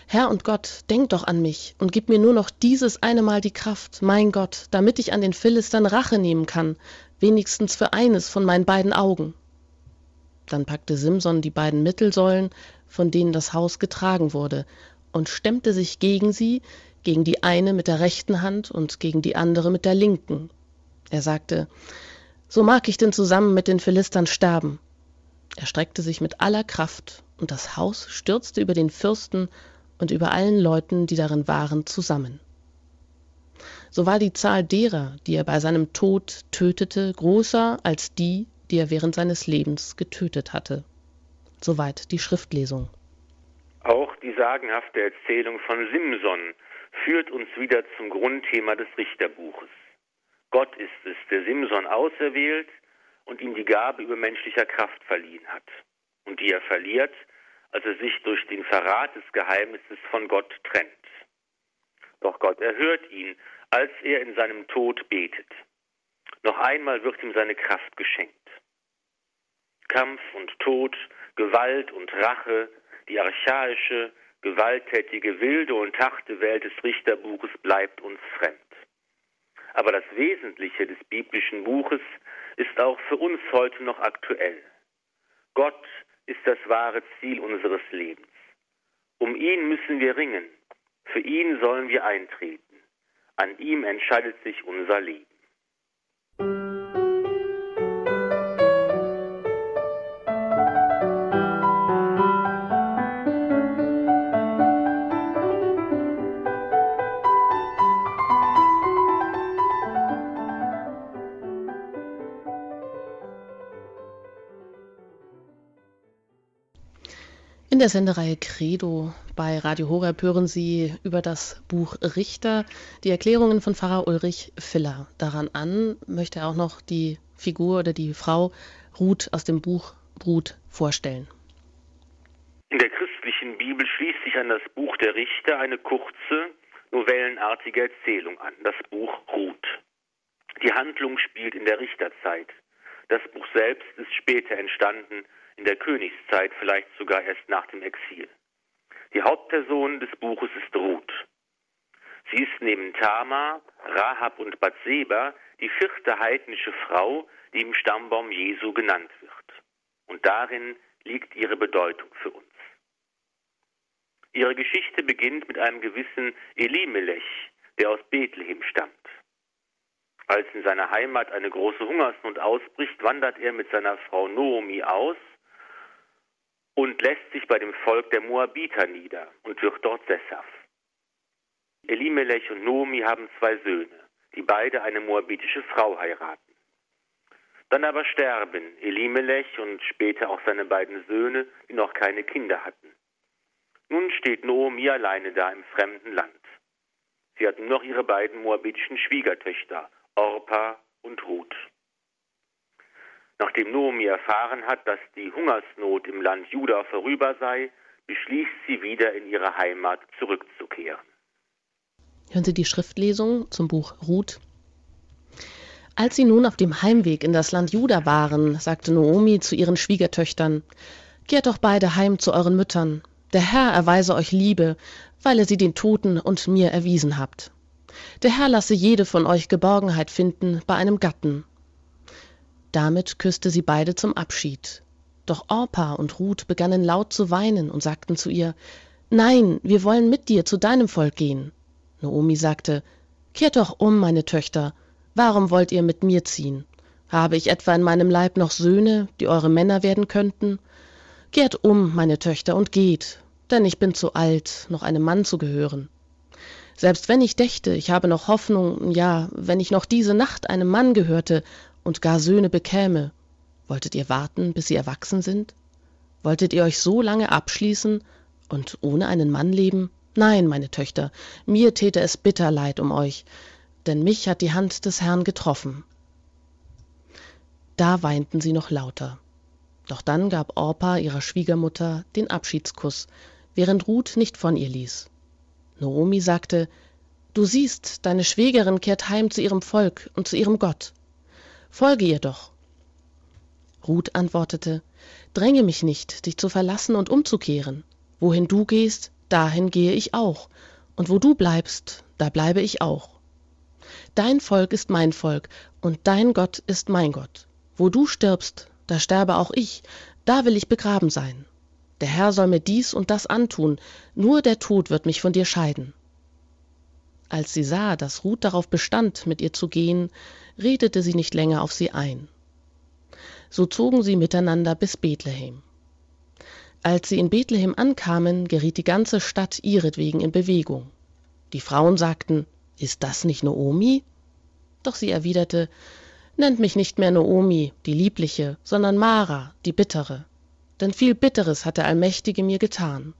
Speaker 1: Herr und Gott, denk doch an mich und gib mir nur noch dieses eine Mal die Kraft, mein Gott, damit ich an den Philistern Rache nehmen kann, wenigstens für eines von meinen beiden Augen. Dann packte Simson die beiden Mittelsäulen, von denen das Haus getragen wurde, und stemmte sich gegen sie, gegen die eine mit der rechten Hand und gegen die andere mit der linken. Er sagte, So mag ich denn zusammen mit den Philistern sterben. Er streckte sich mit aller Kraft, und das Haus stürzte über den Fürsten und über allen Leuten, die darin waren, zusammen. So war die Zahl derer, die er bei seinem Tod tötete, größer als die, die er während seines Lebens getötet hatte. Soweit die Schriftlesung.
Speaker 2: Auch die sagenhafte Erzählung von Simson führt uns wieder zum Grundthema des Richterbuches. Gott ist es, der Simson auserwählt und ihm die Gabe übermenschlicher Kraft verliehen hat und die er verliert, als er sich durch den Verrat des Geheimnisses von Gott trennt. Doch Gott erhört ihn, als er in seinem Tod betet. Noch einmal wird ihm seine Kraft geschenkt. Kampf und Tod, Gewalt und Rache, die archaische, gewalttätige, wilde und harte Welt des Richterbuches bleibt uns fremd. Aber das Wesentliche des biblischen Buches ist auch für uns heute noch aktuell. Gott ist das wahre Ziel unseres Lebens. Um ihn müssen wir ringen. Für ihn sollen wir eintreten. An ihm entscheidet sich unser Leben.
Speaker 1: Der Sendereihe Credo bei Radio Horeb hören Sie über das Buch Richter die Erklärungen von Pfarrer Ulrich Filler. Daran an möchte er auch noch die Figur oder die Frau Ruth aus dem Buch Brut vorstellen.
Speaker 2: In der christlichen Bibel schließt sich an das Buch der Richter eine kurze, novellenartige Erzählung an, das Buch Ruth. Die Handlung spielt in der Richterzeit. Das Buch selbst ist später entstanden, in der Königszeit, vielleicht sogar erst nach dem Exil. Die Hauptperson des Buches ist Ruth. Sie ist neben Tama, Rahab und Bathseba die vierte heidnische Frau, die im Stammbaum Jesu genannt wird. Und darin liegt ihre Bedeutung für uns. Ihre Geschichte beginnt mit einem gewissen Elimelech, der aus Bethlehem stammt. Als in seiner Heimat eine große Hungersnot ausbricht, wandert er mit seiner Frau Noomi aus und lässt sich bei dem Volk der Moabiter nieder und wird dort sesshaft. Elimelech und Noomi haben zwei Söhne, die beide eine moabitische Frau heiraten. Dann aber sterben Elimelech und später auch seine beiden Söhne, die noch keine Kinder hatten. Nun steht Noomi alleine da im fremden Land. Sie hat nur noch ihre beiden moabitischen Schwiegertöchter, Orpa und Ruth. Nachdem Noomi erfahren hat, dass die Hungersnot im Land Juda vorüber sei, beschließt sie wieder in ihre Heimat zurückzukehren.
Speaker 1: Hören Sie die Schriftlesung zum Buch Ruth. Als sie nun auf dem Heimweg in das Land Juda waren, sagte Noomi zu ihren Schwiegertöchtern, Kehrt doch beide heim zu euren Müttern. Der Herr erweise euch Liebe, weil ihr sie den Toten und mir erwiesen habt. Der Herr lasse jede von euch Geborgenheit finden bei einem Gatten. Damit küsste sie beide zum Abschied. Doch Orpa und Ruth begannen laut zu weinen und sagten zu ihr, Nein, wir wollen mit dir zu deinem Volk gehen. Naomi sagte, Kehrt doch um, meine Töchter, warum wollt ihr mit mir ziehen? Habe ich etwa in meinem Leib noch Söhne, die eure Männer werden könnten? Kehrt um, meine Töchter, und geht, denn ich bin zu alt, noch einem Mann zu gehören. Selbst wenn ich dächte, ich habe noch Hoffnung, ja, wenn ich noch diese Nacht einem Mann gehörte und gar Söhne bekäme, wolltet ihr warten, bis sie erwachsen sind? Wolltet ihr euch so lange abschließen und ohne einen Mann leben? Nein, meine Töchter, mir täte es bitter leid um euch. denn mich hat die Hand des Herrn getroffen. Da weinten sie noch lauter. Doch dann gab Orpa ihrer Schwiegermutter den Abschiedskuss, während Ruth nicht von ihr ließ. Noomi sagte, Du siehst, deine Schwägerin kehrt heim zu ihrem Volk und zu ihrem Gott. Folge ihr doch. Ruth antwortete, Dränge mich nicht, dich zu verlassen und umzukehren. Wohin du gehst, dahin gehe ich auch, und wo du bleibst, da bleibe ich auch. Dein Volk ist mein Volk, und dein Gott ist mein Gott. Wo du stirbst, da sterbe auch ich, da will ich begraben sein. Der Herr soll mir dies und das antun, nur der Tod wird mich von dir scheiden. Als sie sah, dass Ruth darauf bestand, mit ihr zu gehen, redete sie nicht länger auf sie ein. So zogen sie miteinander bis Bethlehem. Als sie in Bethlehem ankamen, geriet die ganze Stadt ihretwegen in Bewegung. Die Frauen sagten, Ist das nicht Noomi? Doch sie erwiderte, Nennt mich nicht mehr Noomi, die Liebliche, sondern Mara, die Bittere. Denn viel Bitteres hat der Allmächtige mir getan.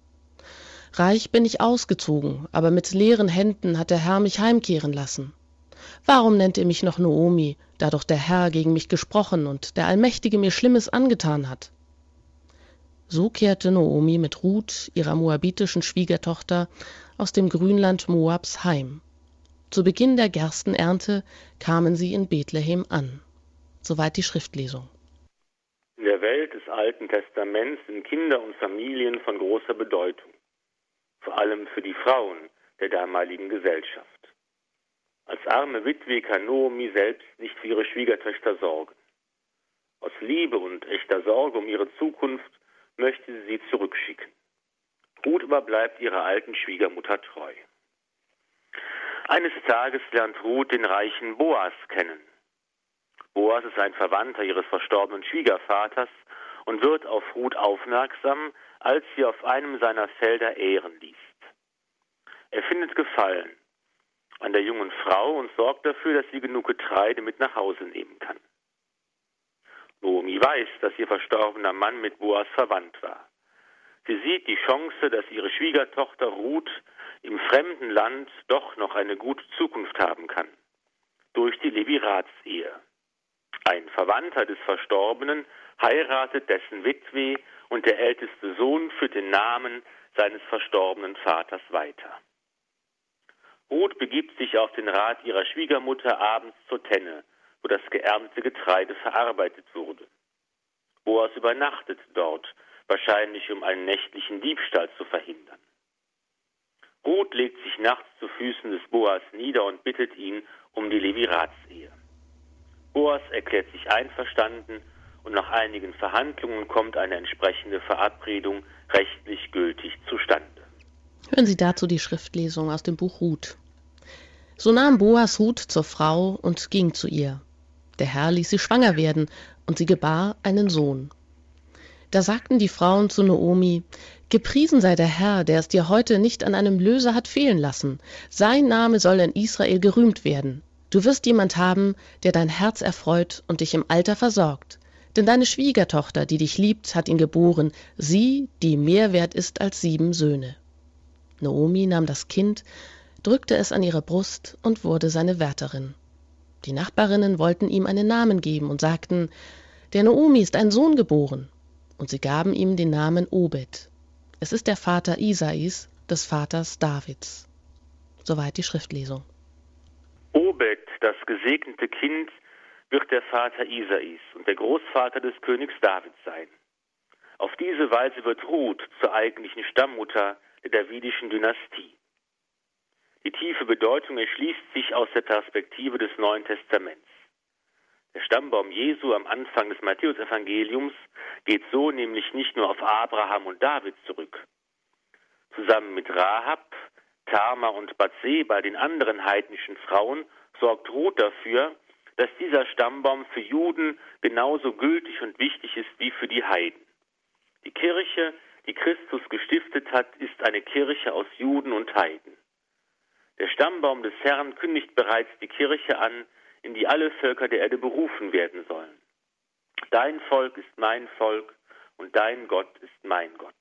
Speaker 1: Reich bin ich ausgezogen, aber mit leeren Händen hat der Herr mich heimkehren lassen. Warum nennt ihr mich noch Noomi, da doch der Herr gegen mich gesprochen und der Allmächtige mir Schlimmes angetan hat? So kehrte Noomi mit Ruth, ihrer moabitischen Schwiegertochter, aus dem Grünland Moabs heim. Zu Beginn der Gerstenernte kamen sie in Bethlehem an. Soweit die Schriftlesung.
Speaker 2: In der Welt des Alten Testaments sind Kinder und Familien von großer Bedeutung vor allem für die Frauen der damaligen Gesellschaft. Als arme Witwe kann Noomi selbst nicht für ihre Schwiegertöchter sorgen. Aus Liebe und echter Sorge um ihre Zukunft möchte sie sie zurückschicken. Ruth aber bleibt ihrer alten Schwiegermutter treu. Eines Tages lernt Ruth den reichen Boas kennen. Boas ist ein Verwandter ihres verstorbenen Schwiegervaters und wird auf Ruth aufmerksam, als sie auf einem seiner Felder Ehren liest. Er findet Gefallen an der jungen Frau und sorgt dafür, dass sie genug Getreide mit nach Hause nehmen kann. Naomi weiß, dass ihr verstorbener Mann mit Boas verwandt war. Sie sieht die Chance, dass ihre Schwiegertochter Ruth im fremden Land doch noch eine gute Zukunft haben kann. Durch die Leviratsehe. Ein Verwandter des Verstorbenen heiratet dessen Witwe und der älteste Sohn führt den Namen seines verstorbenen Vaters weiter. Ruth begibt sich auf den Rat ihrer Schwiegermutter abends zur Tenne, wo das geerntete Getreide verarbeitet wurde. Boas übernachtet dort, wahrscheinlich um einen nächtlichen Diebstahl zu verhindern. Ruth legt sich nachts zu Füßen des Boas nieder und bittet ihn um die Leviratsehe. Boas erklärt sich einverstanden und nach einigen Verhandlungen kommt eine entsprechende Verabredung rechtlich gültig zustande.
Speaker 1: Hören Sie dazu die Schriftlesung aus dem Buch Ruth. So nahm Boas Ruth zur Frau und ging zu ihr. Der Herr ließ sie schwanger werden, und sie gebar einen Sohn. Da sagten die Frauen zu Noomi, Gepriesen sei der Herr, der es dir heute nicht an einem Löser hat fehlen lassen. Sein Name soll in Israel gerühmt werden. Du wirst jemand haben, der dein Herz erfreut und dich im Alter versorgt. Denn deine Schwiegertochter, die dich liebt, hat ihn geboren, sie, die mehr wert ist als sieben Söhne. Naomi nahm das Kind, drückte es an ihre Brust und wurde seine Wärterin. Die Nachbarinnen wollten ihm einen Namen geben und sagten, der Naomi ist ein Sohn geboren. Und sie gaben ihm den Namen Obed. Es ist der Vater Isais, des Vaters Davids. Soweit die Schriftlesung.
Speaker 2: Obed, das gesegnete Kind, wird der Vater Isais und der Großvater des Königs David sein. Auf diese Weise wird Ruth zur eigentlichen Stammmutter der davidischen Dynastie. Die tiefe Bedeutung erschließt sich aus der Perspektive des Neuen Testaments. Der Stammbaum Jesu am Anfang des Matthäusevangeliums geht so nämlich nicht nur auf Abraham und David zurück. Zusammen mit Rahab, Tama und Bathseba, den anderen heidnischen Frauen, sorgt Ruth dafür, dass dieser Stammbaum für Juden genauso gültig und wichtig ist wie für die Heiden. Die Kirche, die Christus gestiftet hat, ist eine Kirche aus Juden und Heiden. Der Stammbaum des Herrn kündigt bereits die Kirche an, in die alle Völker der Erde berufen werden sollen. Dein Volk ist mein Volk und dein Gott ist mein Gott.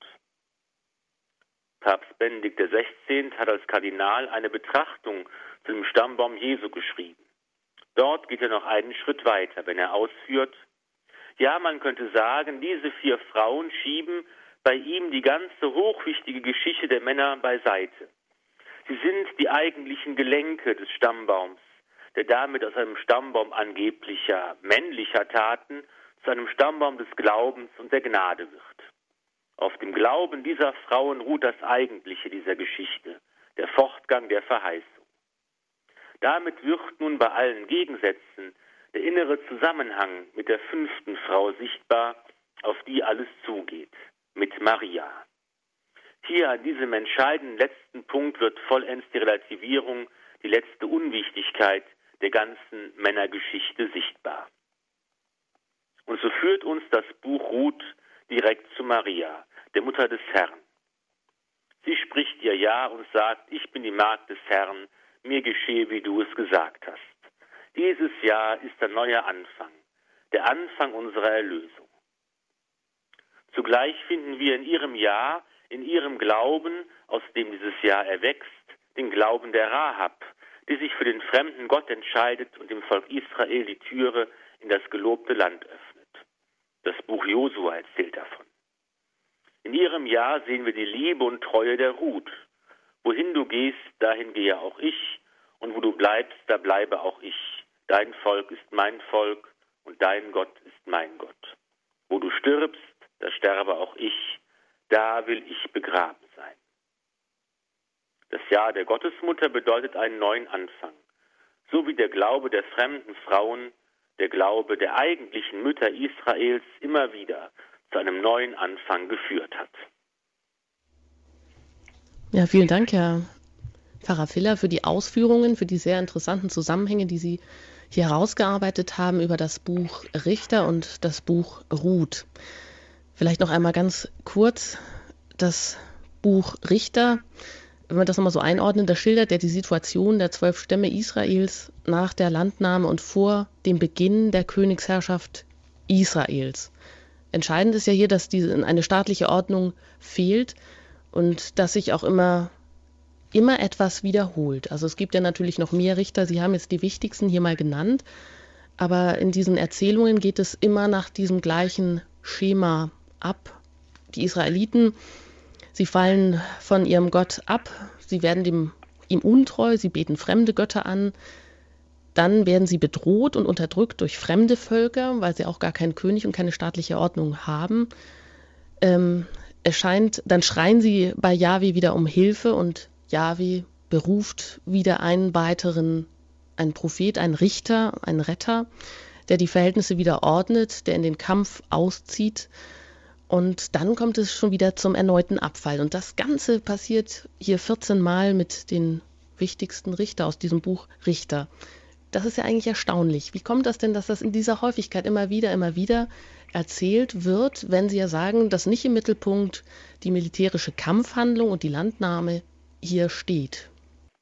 Speaker 2: Papst Benedikt XVI. hat als Kardinal eine Betrachtung zu dem Stammbaum Jesu geschrieben. Dort geht er noch einen Schritt weiter, wenn er ausführt, ja, man könnte sagen, diese vier Frauen schieben bei ihm die ganze hochwichtige Geschichte der Männer beiseite. Sie sind die eigentlichen Gelenke des Stammbaums, der damit aus einem Stammbaum angeblicher männlicher Taten zu einem Stammbaum des Glaubens und der Gnade wird. Auf dem Glauben dieser Frauen ruht das Eigentliche dieser Geschichte, der Fortgang der Verheißung. Damit wird nun bei allen Gegensätzen der innere Zusammenhang mit der fünften Frau sichtbar, auf die alles zugeht, mit Maria. Hier an diesem entscheidenden letzten Punkt wird vollends die Relativierung, die letzte Unwichtigkeit der ganzen Männergeschichte sichtbar. Und so führt uns das Buch Ruth direkt zu Maria, der Mutter des Herrn. Sie spricht ihr Ja und sagt, ich bin die Magd des Herrn, mir geschehe, wie du es gesagt hast. Dieses Jahr ist der neue Anfang, der Anfang unserer Erlösung. Zugleich finden wir in ihrem Jahr, in ihrem Glauben, aus dem dieses Jahr erwächst, den Glauben der Rahab, die sich für den fremden Gott entscheidet und dem Volk Israel die Türe in das gelobte Land öffnet. Das Buch Josua erzählt davon. In ihrem Jahr sehen wir die Liebe und Treue der Ruth. Wohin du gehst, dahin gehe auch ich, und wo du bleibst, da bleibe auch ich. Dein Volk ist mein Volk und dein Gott ist mein Gott. Wo du stirbst, da sterbe auch ich, da will ich begraben sein. Das Jahr der Gottesmutter bedeutet einen neuen Anfang, so wie der Glaube der fremden Frauen, der Glaube der eigentlichen Mütter Israels immer wieder zu einem neuen Anfang geführt hat.
Speaker 1: Ja, vielen Dank, Herr Pfarrer Filler, für die Ausführungen, für die sehr interessanten Zusammenhänge, die Sie hier herausgearbeitet haben über das Buch Richter und das Buch Ruth. Vielleicht noch einmal ganz kurz das Buch Richter, wenn man das nochmal so einordnet, da schildert er die Situation der zwölf Stämme Israels nach der Landnahme und vor dem Beginn der Königsherrschaft Israels. Entscheidend ist ja hier, dass diese, eine staatliche Ordnung fehlt und dass sich auch immer immer etwas wiederholt. Also es gibt ja natürlich noch mehr Richter, Sie haben jetzt die wichtigsten hier mal genannt, aber in diesen Erzählungen geht es immer nach diesem gleichen Schema ab. Die Israeliten, sie fallen von ihrem Gott ab, sie werden dem, ihm untreu, sie beten fremde Götter an, dann werden sie bedroht und unterdrückt durch fremde Völker, weil sie auch gar keinen König und keine staatliche Ordnung haben. Ähm, es scheint, dann schreien sie bei Yahweh wieder um Hilfe und Yahweh beruft wieder einen weiteren, einen Prophet, einen Richter, einen Retter, der die Verhältnisse wieder ordnet, der in den Kampf auszieht. Und dann kommt es schon wieder zum erneuten Abfall. Und das Ganze passiert hier 14 Mal mit den wichtigsten Richter aus diesem Buch Richter. Das ist ja eigentlich erstaunlich. Wie kommt das denn, dass das in dieser Häufigkeit immer wieder, immer wieder erzählt wird, wenn Sie ja sagen, dass nicht im Mittelpunkt die militärische Kampfhandlung und die Landnahme hier steht?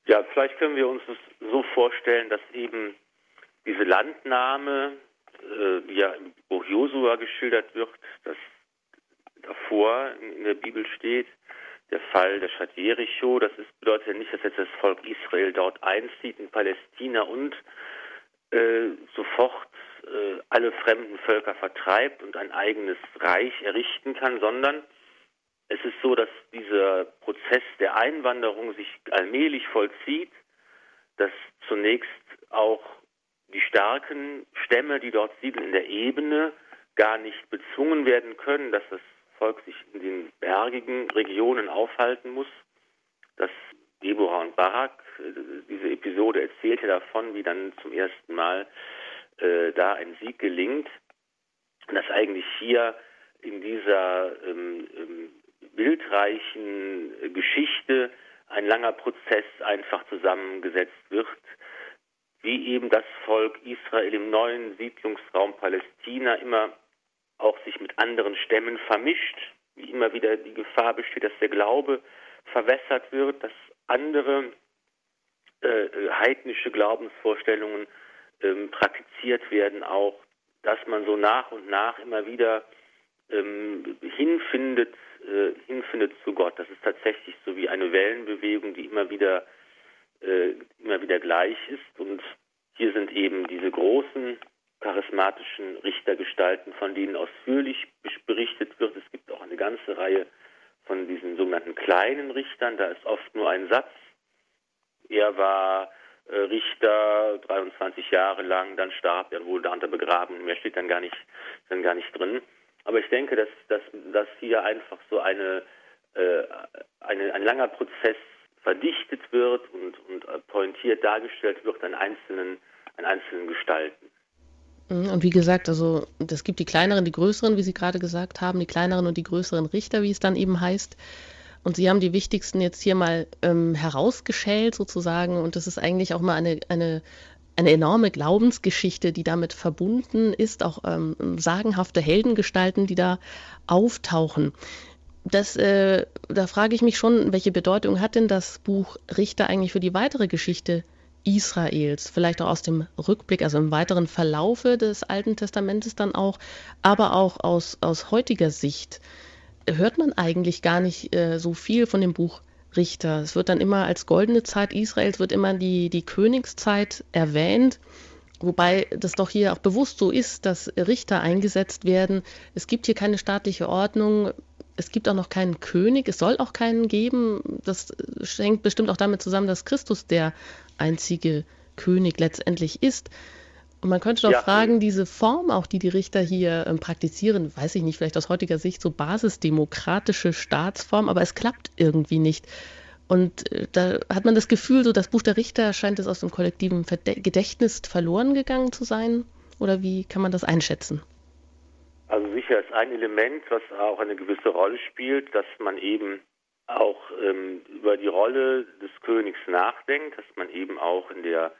Speaker 2: Ja, vielleicht können wir uns das so vorstellen, dass eben diese Landnahme, äh, ja im Buch Josua geschildert wird, dass davor in der Bibel steht, der Fall der Stadt Jericho. Das ist, bedeutet ja nicht, dass jetzt das Volk Israel dort einzieht in Palästina und äh, sofort äh, alle fremden Völker vertreibt und ein eigenes Reich errichten kann, sondern es ist so, dass dieser Prozess der Einwanderung sich allmählich vollzieht, dass zunächst auch die starken Stämme, die dort siedeln in der Ebene, gar nicht bezwungen werden können, dass das Volk sich in den bergigen Regionen aufhalten muss. Dass Deborah und Barak, äh, diese Episode erzählt ja davon, wie dann zum ersten Mal äh, da ein Sieg gelingt. Und dass eigentlich hier in dieser ähm, ähm, bildreichen Geschichte ein langer Prozess einfach zusammengesetzt wird, wie eben das Volk Israel im neuen Siedlungsraum Palästina immer auch sich mit anderen Stämmen vermischt, wie immer wieder die Gefahr besteht, dass der Glaube verwässert wird, dass andere äh, heidnische Glaubensvorstellungen ähm, praktiziert werden, auch dass man so nach und nach immer wieder ähm, hinfindet, äh, hinfindet zu Gott. Das ist tatsächlich so wie eine Wellenbewegung, die immer wieder äh, immer wieder gleich ist. Und hier sind eben diese großen charismatischen Richtergestalten, von denen ausführlich berichtet wird. Es gibt auch eine ganze Reihe von diesen sogenannten kleinen Richtern. Da ist oft nur ein Satz. Er war äh, Richter 23 Jahre lang, dann starb er wohl darunter begraben. Mehr steht dann gar nicht, dann gar nicht drin. Aber ich denke, dass, dass, dass hier einfach so eine, äh, eine, ein langer Prozess verdichtet wird und, und pointiert dargestellt wird an einzelnen, an einzelnen Gestalten.
Speaker 1: Mhm, und wie gesagt, also es gibt die kleineren, die größeren, wie Sie gerade gesagt haben, die kleineren und die größeren Richter, wie es dann eben heißt. Und Sie haben die wichtigsten jetzt hier mal ähm, herausgeschält sozusagen. Und das ist eigentlich auch mal eine, eine, eine enorme Glaubensgeschichte, die damit verbunden ist, auch ähm, sagenhafte Heldengestalten, die da auftauchen. Das, äh, da frage ich mich schon, welche Bedeutung hat denn das Buch Richter eigentlich für die weitere Geschichte Israels, vielleicht auch aus dem Rückblick, also im weiteren Verlaufe des Alten Testamentes dann auch, aber auch aus, aus heutiger Sicht hört man eigentlich gar nicht äh, so viel von dem Buch Richter. Es wird dann immer als goldene Zeit Israels, wird immer die, die Königszeit erwähnt, wobei das doch hier auch bewusst so ist, dass Richter eingesetzt werden. Es gibt hier keine staatliche Ordnung, es gibt auch noch keinen König, es soll auch keinen geben. Das hängt bestimmt auch damit zusammen, dass Christus der einzige König letztendlich ist. Und man könnte doch ja. fragen, diese Form auch, die die Richter hier ähm, praktizieren, weiß ich nicht, vielleicht aus heutiger Sicht so basisdemokratische Staatsform, aber es klappt irgendwie nicht. Und äh, da hat man das Gefühl, so das Buch der Richter scheint es aus dem kollektiven Gedächtnis verloren gegangen zu sein. Oder wie kann man das einschätzen?
Speaker 2: Also sicher ist ein Element, was auch eine gewisse Rolle spielt, dass man eben auch ähm, über die Rolle des Königs nachdenkt, dass man eben auch in der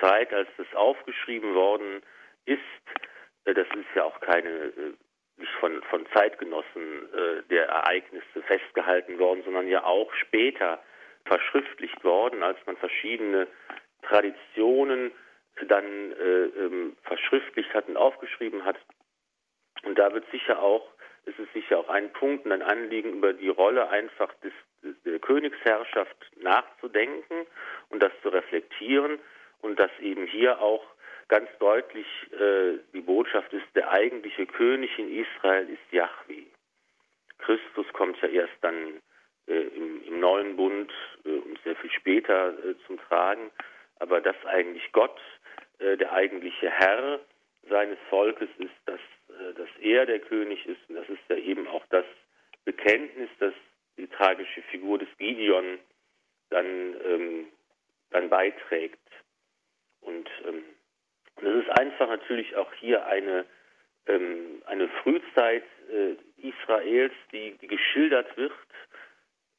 Speaker 2: Zeit, als das aufgeschrieben worden ist, äh, das ist ja auch keine äh, von, von Zeitgenossen äh, der Ereignisse festgehalten worden, sondern ja auch später verschriftlicht worden, als man verschiedene Traditionen dann äh, ähm, verschriftlicht hat und aufgeschrieben hat. Und da wird sicher auch ist es sicher auch ein Punkt und ein Anliegen, über die Rolle einfach des, der Königsherrschaft nachzudenken und das zu reflektieren und dass eben hier auch ganz deutlich äh, die Botschaft ist, der eigentliche König in Israel ist Yahweh. Christus kommt ja erst dann äh, im, im, neuen Bund äh, und sehr viel später äh, zum Tragen, aber dass eigentlich Gott äh, der eigentliche Herr seines Volkes ist, dass äh, dass er der König ist. Und das ist ja eben auch das Bekenntnis, das die tragische Figur des Gideon dann, ähm, dann beiträgt. Und ähm, das ist einfach natürlich auch hier eine, ähm, eine Frühzeit äh, Israels, die, die geschildert wird.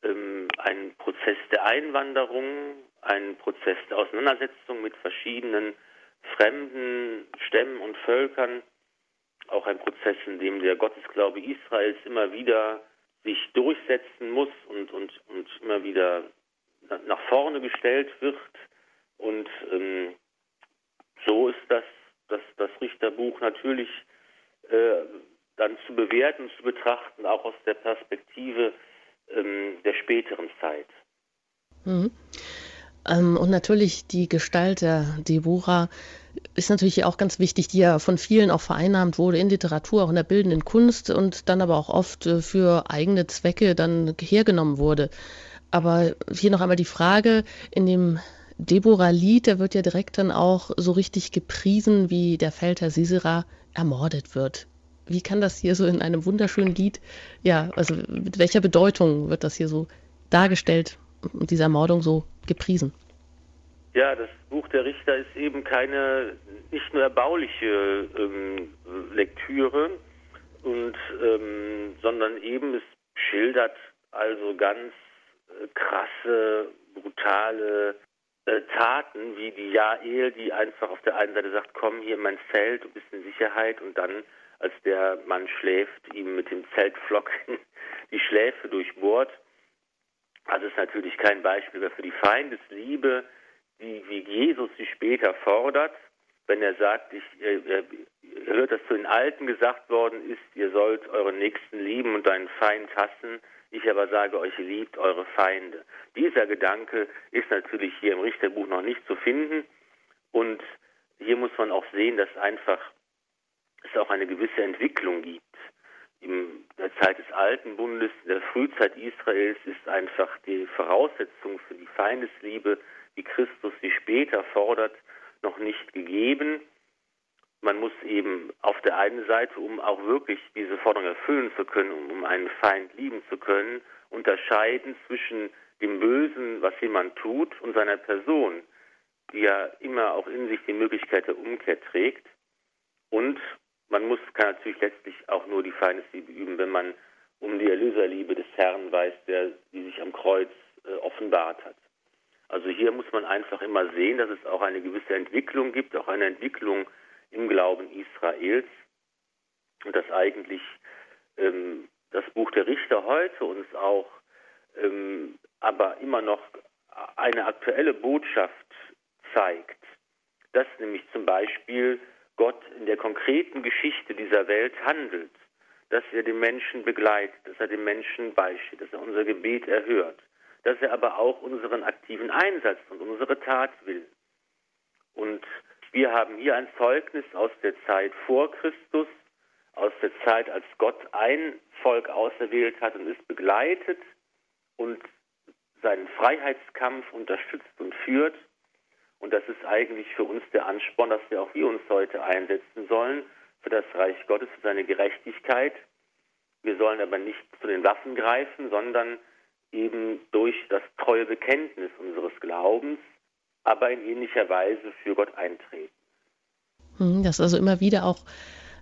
Speaker 2: Ähm, ein Prozess der Einwanderung, ein Prozess der Auseinandersetzung mit verschiedenen fremden Stämmen und Völkern auch ein Prozess, in dem der Gottesglaube Israels immer wieder sich durchsetzen muss und, und, und immer wieder nach vorne gestellt wird. Und ähm, so ist das, das, das Richterbuch natürlich äh, dann zu bewerten zu betrachten, auch aus der Perspektive ähm, der späteren Zeit.
Speaker 1: Mhm. Ähm, und natürlich die Gestalt der Deborah ist natürlich auch ganz wichtig, die ja von vielen auch vereinnahmt wurde in Literatur, auch in der bildenden Kunst und dann aber auch oft äh, für eigene Zwecke dann hergenommen wurde. Aber hier noch einmal die Frage, in dem Deborah-Lied, da wird ja direkt dann auch so richtig gepriesen, wie der Feldherr Sisera ermordet wird. Wie kann das hier so in einem wunderschönen Lied, ja, also mit welcher Bedeutung wird das hier so dargestellt und diese Ermordung so gepriesen?
Speaker 2: Ja, das Buch der Richter ist eben keine nicht nur erbauliche ähm, Lektüre und ähm, sondern eben es schildert also ganz äh, krasse, brutale äh, Taten, wie die Jael, die einfach auf der einen Seite sagt, komm hier in mein Zelt, du bist in Sicherheit und dann, als der Mann schläft, ihm mit dem Zeltflocken die Schläfe durchbohrt. Also ist natürlich kein Beispiel mehr für die Feindesliebe, die, wie Jesus sie später fordert, wenn er sagt, ich, hört, dass zu den Alten gesagt worden ist, ihr sollt euren Nächsten lieben und deinen Feind hassen. Ich aber sage euch, liebt eure Feinde. Dieser Gedanke ist natürlich hier im Richterbuch noch nicht zu finden. Und hier muss man auch sehen, dass einfach es auch eine gewisse Entwicklung gibt. In der Zeit des Alten Bundes, in der Frühzeit Israels ist einfach die Voraussetzung für die Feindesliebe, wie Christus sie später fordert, noch nicht gegeben. Man muss eben auf der einen Seite, um auch wirklich diese Forderung erfüllen zu können, um einen Feind lieben zu können, unterscheiden zwischen dem Bösen, was jemand tut, und seiner Person, die ja immer auch in sich die Möglichkeit der Umkehr trägt. Und man muss, kann natürlich letztlich auch nur die Feindesliebe üben, wenn man um die Erlöserliebe des Herrn weiß, der, die sich am Kreuz äh, offenbart hat. Also hier muss man einfach immer sehen, dass es auch eine gewisse Entwicklung gibt, auch eine Entwicklung im Glauben Israels. Und dass eigentlich ähm, das Buch der Richter heute uns auch ähm, aber immer noch eine aktuelle Botschaft zeigt, dass nämlich zum Beispiel Gott in der konkreten Geschichte dieser Welt handelt, dass er den Menschen begleitet, dass er den Menschen beisteht, dass er unser Gebet erhört, dass er aber auch unseren aktiven Einsatz und unsere Tat will. Und wir haben hier ein Zeugnis aus der Zeit vor Christus, aus der Zeit, als Gott ein Volk auserwählt hat und es begleitet und seinen Freiheitskampf unterstützt und führt. Und das ist eigentlich für uns der Ansporn, dass wir auch wir uns heute einsetzen sollen für das Reich Gottes, für seine Gerechtigkeit. Wir sollen aber nicht zu den Waffen greifen, sondern eben durch das treue Bekenntnis unseres Glaubens, aber in ähnlicher Weise für Gott eintreten.
Speaker 1: Hm, das ist also immer wieder auch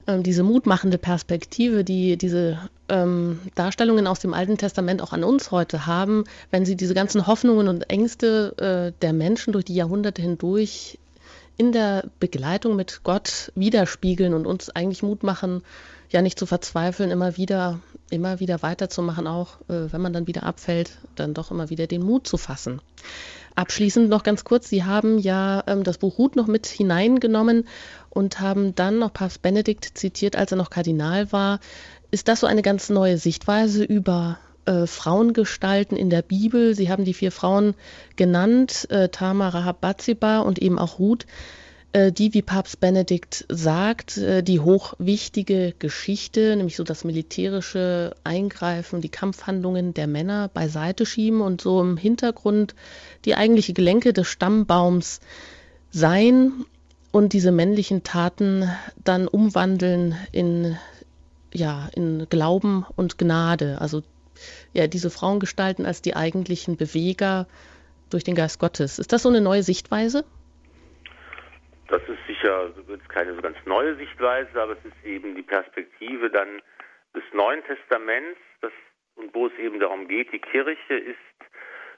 Speaker 1: ähm, diese mutmachende Perspektive, die diese ähm, Darstellungen aus dem Alten Testament auch an uns heute haben, wenn sie diese ganzen Hoffnungen und Ängste äh, der Menschen durch die Jahrhunderte hindurch in der Begleitung mit Gott widerspiegeln und uns eigentlich Mut machen, ja nicht zu verzweifeln, immer wieder, immer wieder weiterzumachen, auch äh, wenn man dann wieder abfällt, dann doch immer wieder den Mut zu fassen. Abschließend noch ganz kurz, Sie haben ja ähm, das Buch Ruth noch mit hineingenommen und haben dann noch Papst Benedikt zitiert, als er noch Kardinal war. Ist das so eine ganz neue Sichtweise über äh, Frauengestalten in der Bibel? Sie haben die vier Frauen genannt, äh, Tamar, Rahab, Bathseba und eben auch Ruth. Äh, die, wie Papst Benedikt sagt, äh, die hochwichtige Geschichte, nämlich so das militärische Eingreifen, die Kampfhandlungen der Männer beiseite schieben und so im Hintergrund die eigentliche Gelenke des Stammbaums sein und diese männlichen Taten dann umwandeln in ja, in Glauben und Gnade. Also ja, diese Frauen gestalten als die eigentlichen Beweger durch den Geist Gottes. Ist das so eine neue Sichtweise?
Speaker 2: Das ist sicher keine so ganz neue Sichtweise, aber es ist eben die Perspektive dann des Neuen Testaments, das, und wo es eben darum geht, die Kirche ist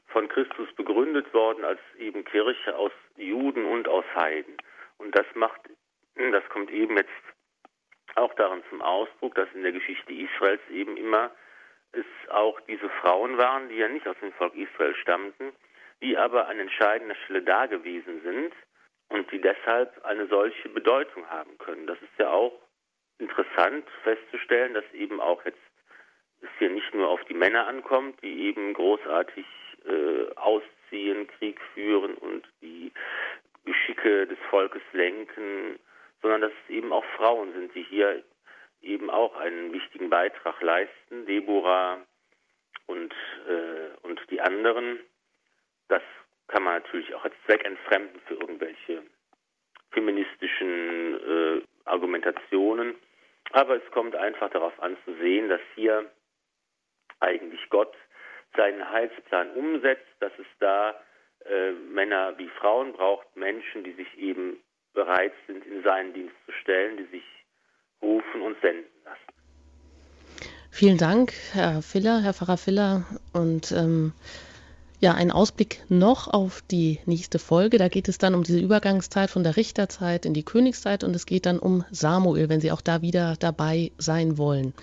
Speaker 2: von Christus begründet worden als eben Kirche aus Juden und aus Heiden. Und das macht, das kommt eben jetzt auch daran zum Ausdruck, dass in der Geschichte Israels eben immer es auch diese Frauen waren, die ja nicht aus dem Volk Israel stammten, die aber an entscheidender Stelle da gewesen sind und die deshalb eine solche Bedeutung haben können. Das ist ja auch interessant festzustellen, dass eben auch jetzt es hier nicht nur auf die Männer ankommt, die eben großartig äh, ausziehen, Krieg führen und die Geschicke des Volkes lenken, sondern dass es eben auch Frauen sind, die hier eben auch einen wichtigen Beitrag leisten, Deborah und, äh, und die anderen. Das kann man natürlich auch als Zweck entfremden für irgendwelche feministischen äh, Argumentationen. Aber es kommt einfach darauf an zu sehen, dass hier eigentlich Gott seinen Heilsplan umsetzt, dass es da äh, Männer wie Frauen braucht, Menschen, die sich eben bereit sind, in seinen Dienst zu stellen, die sich rufen und senden lassen.
Speaker 1: Vielen Dank, Herr Filler, Herr Pfarrer Filler. Und ähm, ja, ein Ausblick noch auf die nächste Folge. Da geht es dann um diese Übergangszeit von der Richterzeit in die Königszeit und es geht dann um Samuel, wenn Sie auch da wieder dabei sein wollen.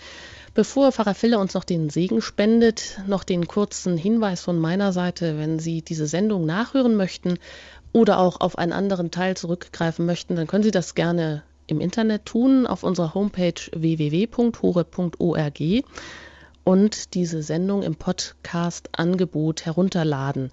Speaker 1: Bevor Pfarrer Filler uns noch den Segen spendet, noch den kurzen Hinweis von meiner Seite, wenn Sie diese Sendung nachhören möchten oder auch auf einen anderen Teil zurückgreifen möchten, dann können Sie das gerne im Internet tun, auf unserer Homepage www.hore.org und diese Sendung im Podcast-Angebot herunterladen.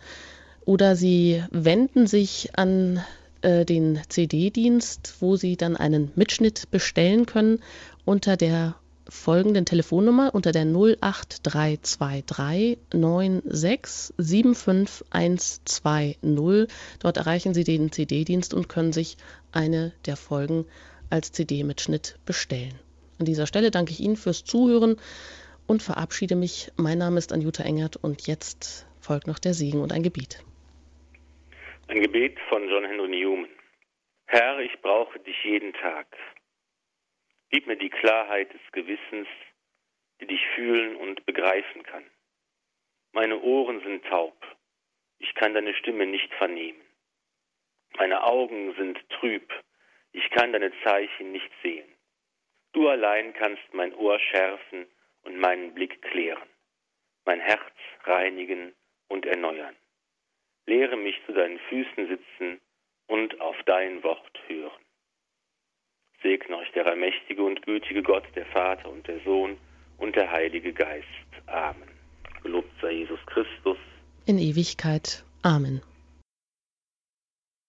Speaker 1: Oder Sie wenden sich an äh, den CD-Dienst, wo Sie dann einen Mitschnitt bestellen können unter der folgenden Telefonnummer unter der 08323 96 75120. Dort erreichen Sie den CD-Dienst und können sich eine der Folgen als CD-Mitschnitt bestellen. An dieser Stelle danke ich Ihnen fürs Zuhören und verabschiede mich. Mein Name ist Anjuta Engert und jetzt folgt noch der Segen und ein Gebet.
Speaker 2: Ein Gebet von John Henry Newman. Herr, ich brauche dich jeden Tag. Gib mir die Klarheit des Gewissens, die dich fühlen und begreifen kann. Meine Ohren sind taub. Ich kann deine Stimme nicht vernehmen. Meine Augen sind trüb. Ich kann deine Zeichen nicht sehen. Du allein kannst mein Ohr schärfen und meinen Blick klären, mein Herz reinigen und erneuern. Lehre mich zu deinen Füßen sitzen und auf dein Wort hören. Segne euch der allmächtige und gütige Gott, der Vater und der Sohn und der Heilige Geist. Amen. Gelobt sei Jesus Christus.
Speaker 1: In Ewigkeit. Amen.